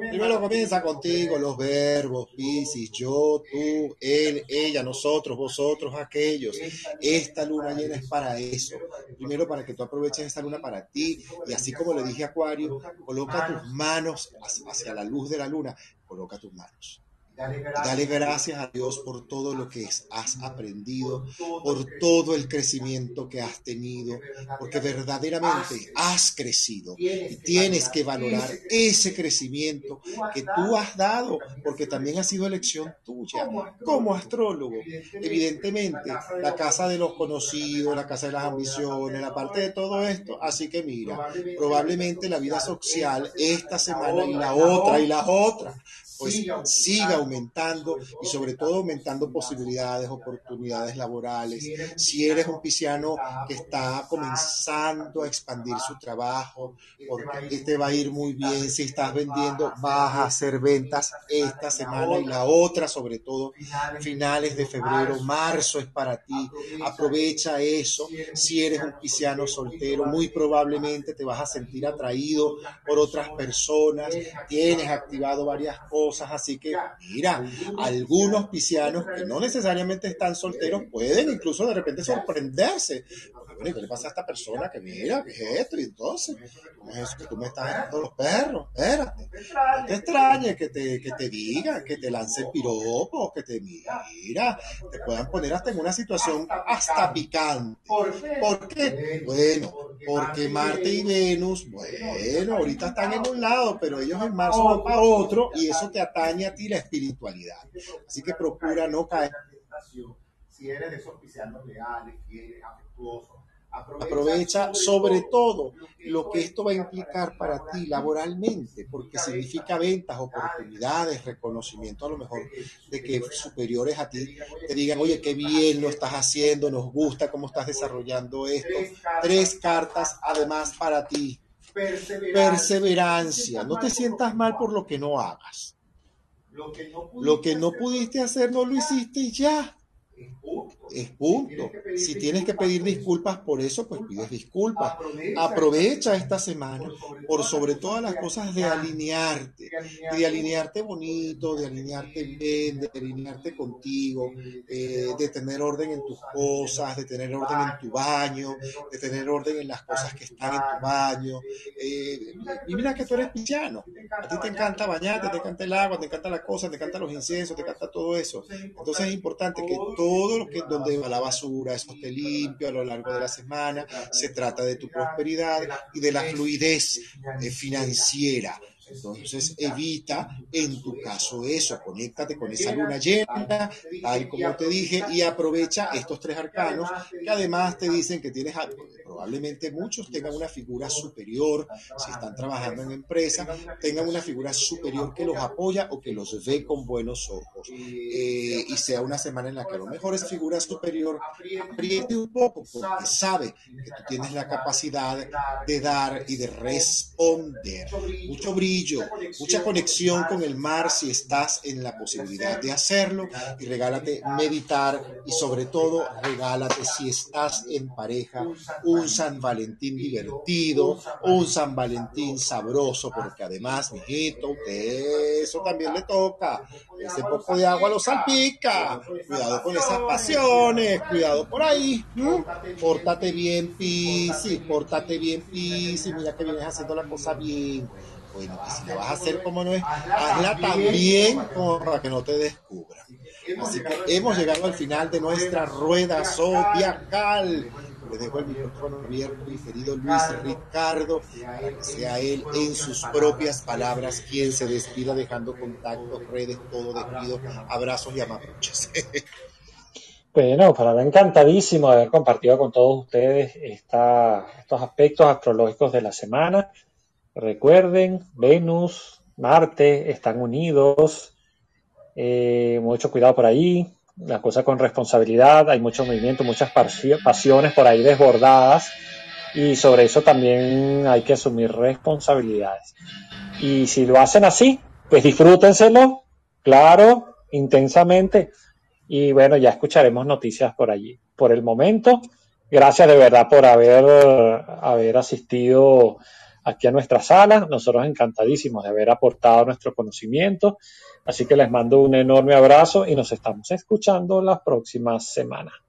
Primero comienza contigo los verbos, Piscis, yo, tú, él, ella, nosotros, vosotros, aquellos. Esta luna llena es para eso. Primero para que tú aproveches esta luna para ti y así como le dije a Acuario, coloca tus manos hacia la luz de la luna, coloca tus manos Dale gracias a Dios por todo lo que has aprendido, por todo el crecimiento que has tenido, porque verdaderamente has crecido y tienes que valorar ese crecimiento que tú has dado, porque también ha sido elección tuya como astrólogo. Evidentemente, la casa de los conocidos, la casa de las ambiciones, la parte de todo esto. Así que mira, probablemente la vida social esta semana y la otra y la otra pues siga aumentando y sobre todo aumentando posibilidades, oportunidades laborales. Si eres un pisciano que está comenzando a expandir su trabajo, porque te va a ir muy bien. Si estás vendiendo, vas a hacer ventas esta semana y la otra, sobre todo finales de febrero, marzo es para ti. Aprovecha eso. Si eres un pisciano soltero, muy probablemente te vas a sentir atraído por otras personas. Tienes activado varias cosas así que mira, algunos piscianos que no necesariamente están solteros pueden incluso de repente sorprenderse. Porque, ¿qué le pasa a esta persona que mira, qué es esto? Y entonces, ¿cómo es eso que tú me estás dando los perros? Espérate. No te extrañe que te, que te digan, que te lancen piropos, que te mira, te puedan poner hasta en una situación hasta picante. ¿Por qué? Bueno, porque Marte y Venus, bueno, ahorita están en un lado, pero ellos en marzo van para otro y eso te atañe a ti la espiritualidad. Así que procura no caer. Si eres de esos leales, fieles, afectuosos, Aprovecha sobre todo lo que esto va a implicar para ti laboralmente, porque significa ventas, oportunidades, reconocimiento a lo mejor de que superiores a ti te digan, oye, qué bien lo estás haciendo, nos gusta cómo estás desarrollando esto. Tres cartas además para ti. Perseverancia. No te sientas mal por lo que no hagas. Lo que no pudiste hacer, no lo hiciste y ya es punto. Si tienes que pedir disculpas por eso, pues pides disculpas. Aprovecha esta semana por sobre todas las cosas de alinearte, de alinearte bonito, de alinearte bien, de alinearte contigo, eh, de tener orden en tus cosas, de tener orden en tu baño, de tener orden en las cosas que están en tu baño. Eh, y mira que tú eres pisciano. A ti te encanta bañarte, te encanta el agua, te encanta las cosas, te encantan los inciensos, te encanta todo eso. Entonces es importante que todo lo que donde va la basura, eso esté limpio a lo largo de la semana. Se trata de tu prosperidad y de la fluidez eh, financiera. Entonces evita en tu caso eso, conéctate con esa luna llena, tal como te dije, y aprovecha estos tres arcanos que además te dicen que tienes, probablemente muchos tengan una figura superior, si están trabajando en empresa, tengan una figura superior que los apoya o que los ve con buenos ojos. Eh, y sea una semana en la que a lo mejor esa figura superior apriete un poco porque sabe que tú tienes la capacidad de dar y de responder. Mucho brillo mucha conexión con el mar si estás en la posibilidad de hacerlo y regálate meditar y sobre todo regálate si estás en pareja un San Valentín divertido, un San Valentín sabroso, porque además, mijito, usted eso también le toca. Ese poco de agua lo salpica. Cuidado con esas pasiones, cuidado por ahí. Pórtate bien, Pisi, pórtate bien, Pisi. Mira que vienes haciendo la cosa bien. Bueno, que si la vas a hacer como no es, hazla también para que no te descubran. Así que hemos llegado al final de nuestra rueda zodiacal. Le dejo el micrófono abierto, mi querido Luis Ricardo, sea él en sus propias palabras quien se despida, dejando contactos, redes, todo despido, abrazos y amapuches. Bueno, para mí encantadísimo de haber compartido con todos ustedes esta, estos aspectos astrológicos de la semana. Recuerden, Venus, Marte están unidos. Eh, mucho cuidado por ahí. La cosa con responsabilidad. Hay mucho movimiento, muchas pasiones por ahí desbordadas. Y sobre eso también hay que asumir responsabilidades. Y si lo hacen así, pues disfrútenselo, claro, intensamente y bueno, ya escucharemos noticias por allí. Por el momento, gracias de verdad por haber, haber asistido aquí a nuestra sala. Nosotros encantadísimos de haber aportado nuestro conocimiento. Así que les mando un enorme abrazo y nos estamos escuchando las próximas semanas.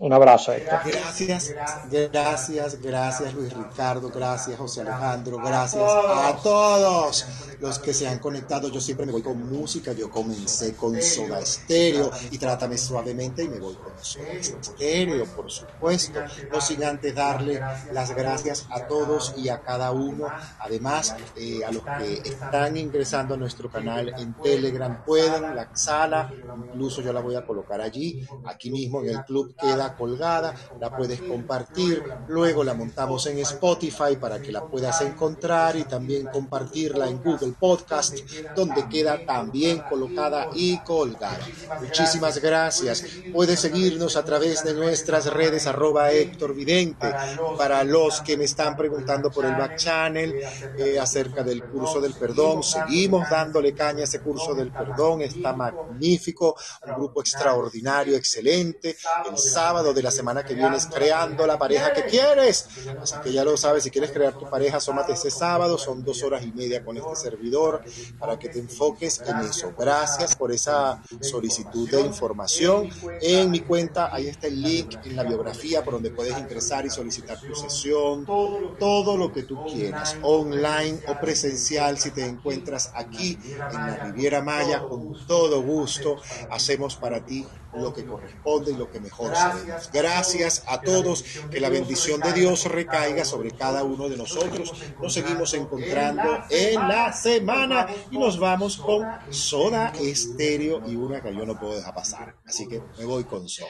Un abrazo, Héctor. Gracias, gracias, gracias Luis Ricardo, gracias José Alejandro, gracias a todos los que se han conectado. Yo siempre me voy con música, yo comencé con Soda Estéreo y Trátame Suavemente y me voy con Soda Estéreo, por supuesto. No sin antes darle las gracias a todos y a cada uno. Además, eh, a los que están ingresando a nuestro canal en Telegram, pueden, la sala, incluso yo la voy a colocar allí, aquí mismo en el club queda colgada, la puedes compartir, luego la montamos en Spotify para que la puedas encontrar y también compartirla en Google Podcast, donde queda también colocada y colgada. Muchísimas gracias. Puedes seguirnos a través de nuestras redes arroba Héctor Vidente. Para los que me están preguntando por el back channel eh, acerca del curso del perdón, seguimos dándole caña a ese curso del perdón, está magnífico, un grupo extraordinario, excelente. El sábado de la semana que viene creando la pareja que quieres. Así que ya lo sabes, si quieres crear tu pareja, asómate ese sábado, son dos horas y media con este servidor para que te enfoques en eso. Gracias por esa solicitud de información. En mi cuenta, ahí está el link en la biografía por donde puedes ingresar y solicitar tu sesión, todo lo que tú quieras, online o presencial, si te encuentras aquí en la Riviera Maya, con todo gusto hacemos para ti lo que corresponde y lo que mejor sabemos. Gracias a todos, que la bendición de Dios recaiga sobre cada uno de nosotros. Nos seguimos encontrando en la semana y nos vamos con Soda Estéreo y una que yo no puedo dejar pasar. Así que me voy con Soda.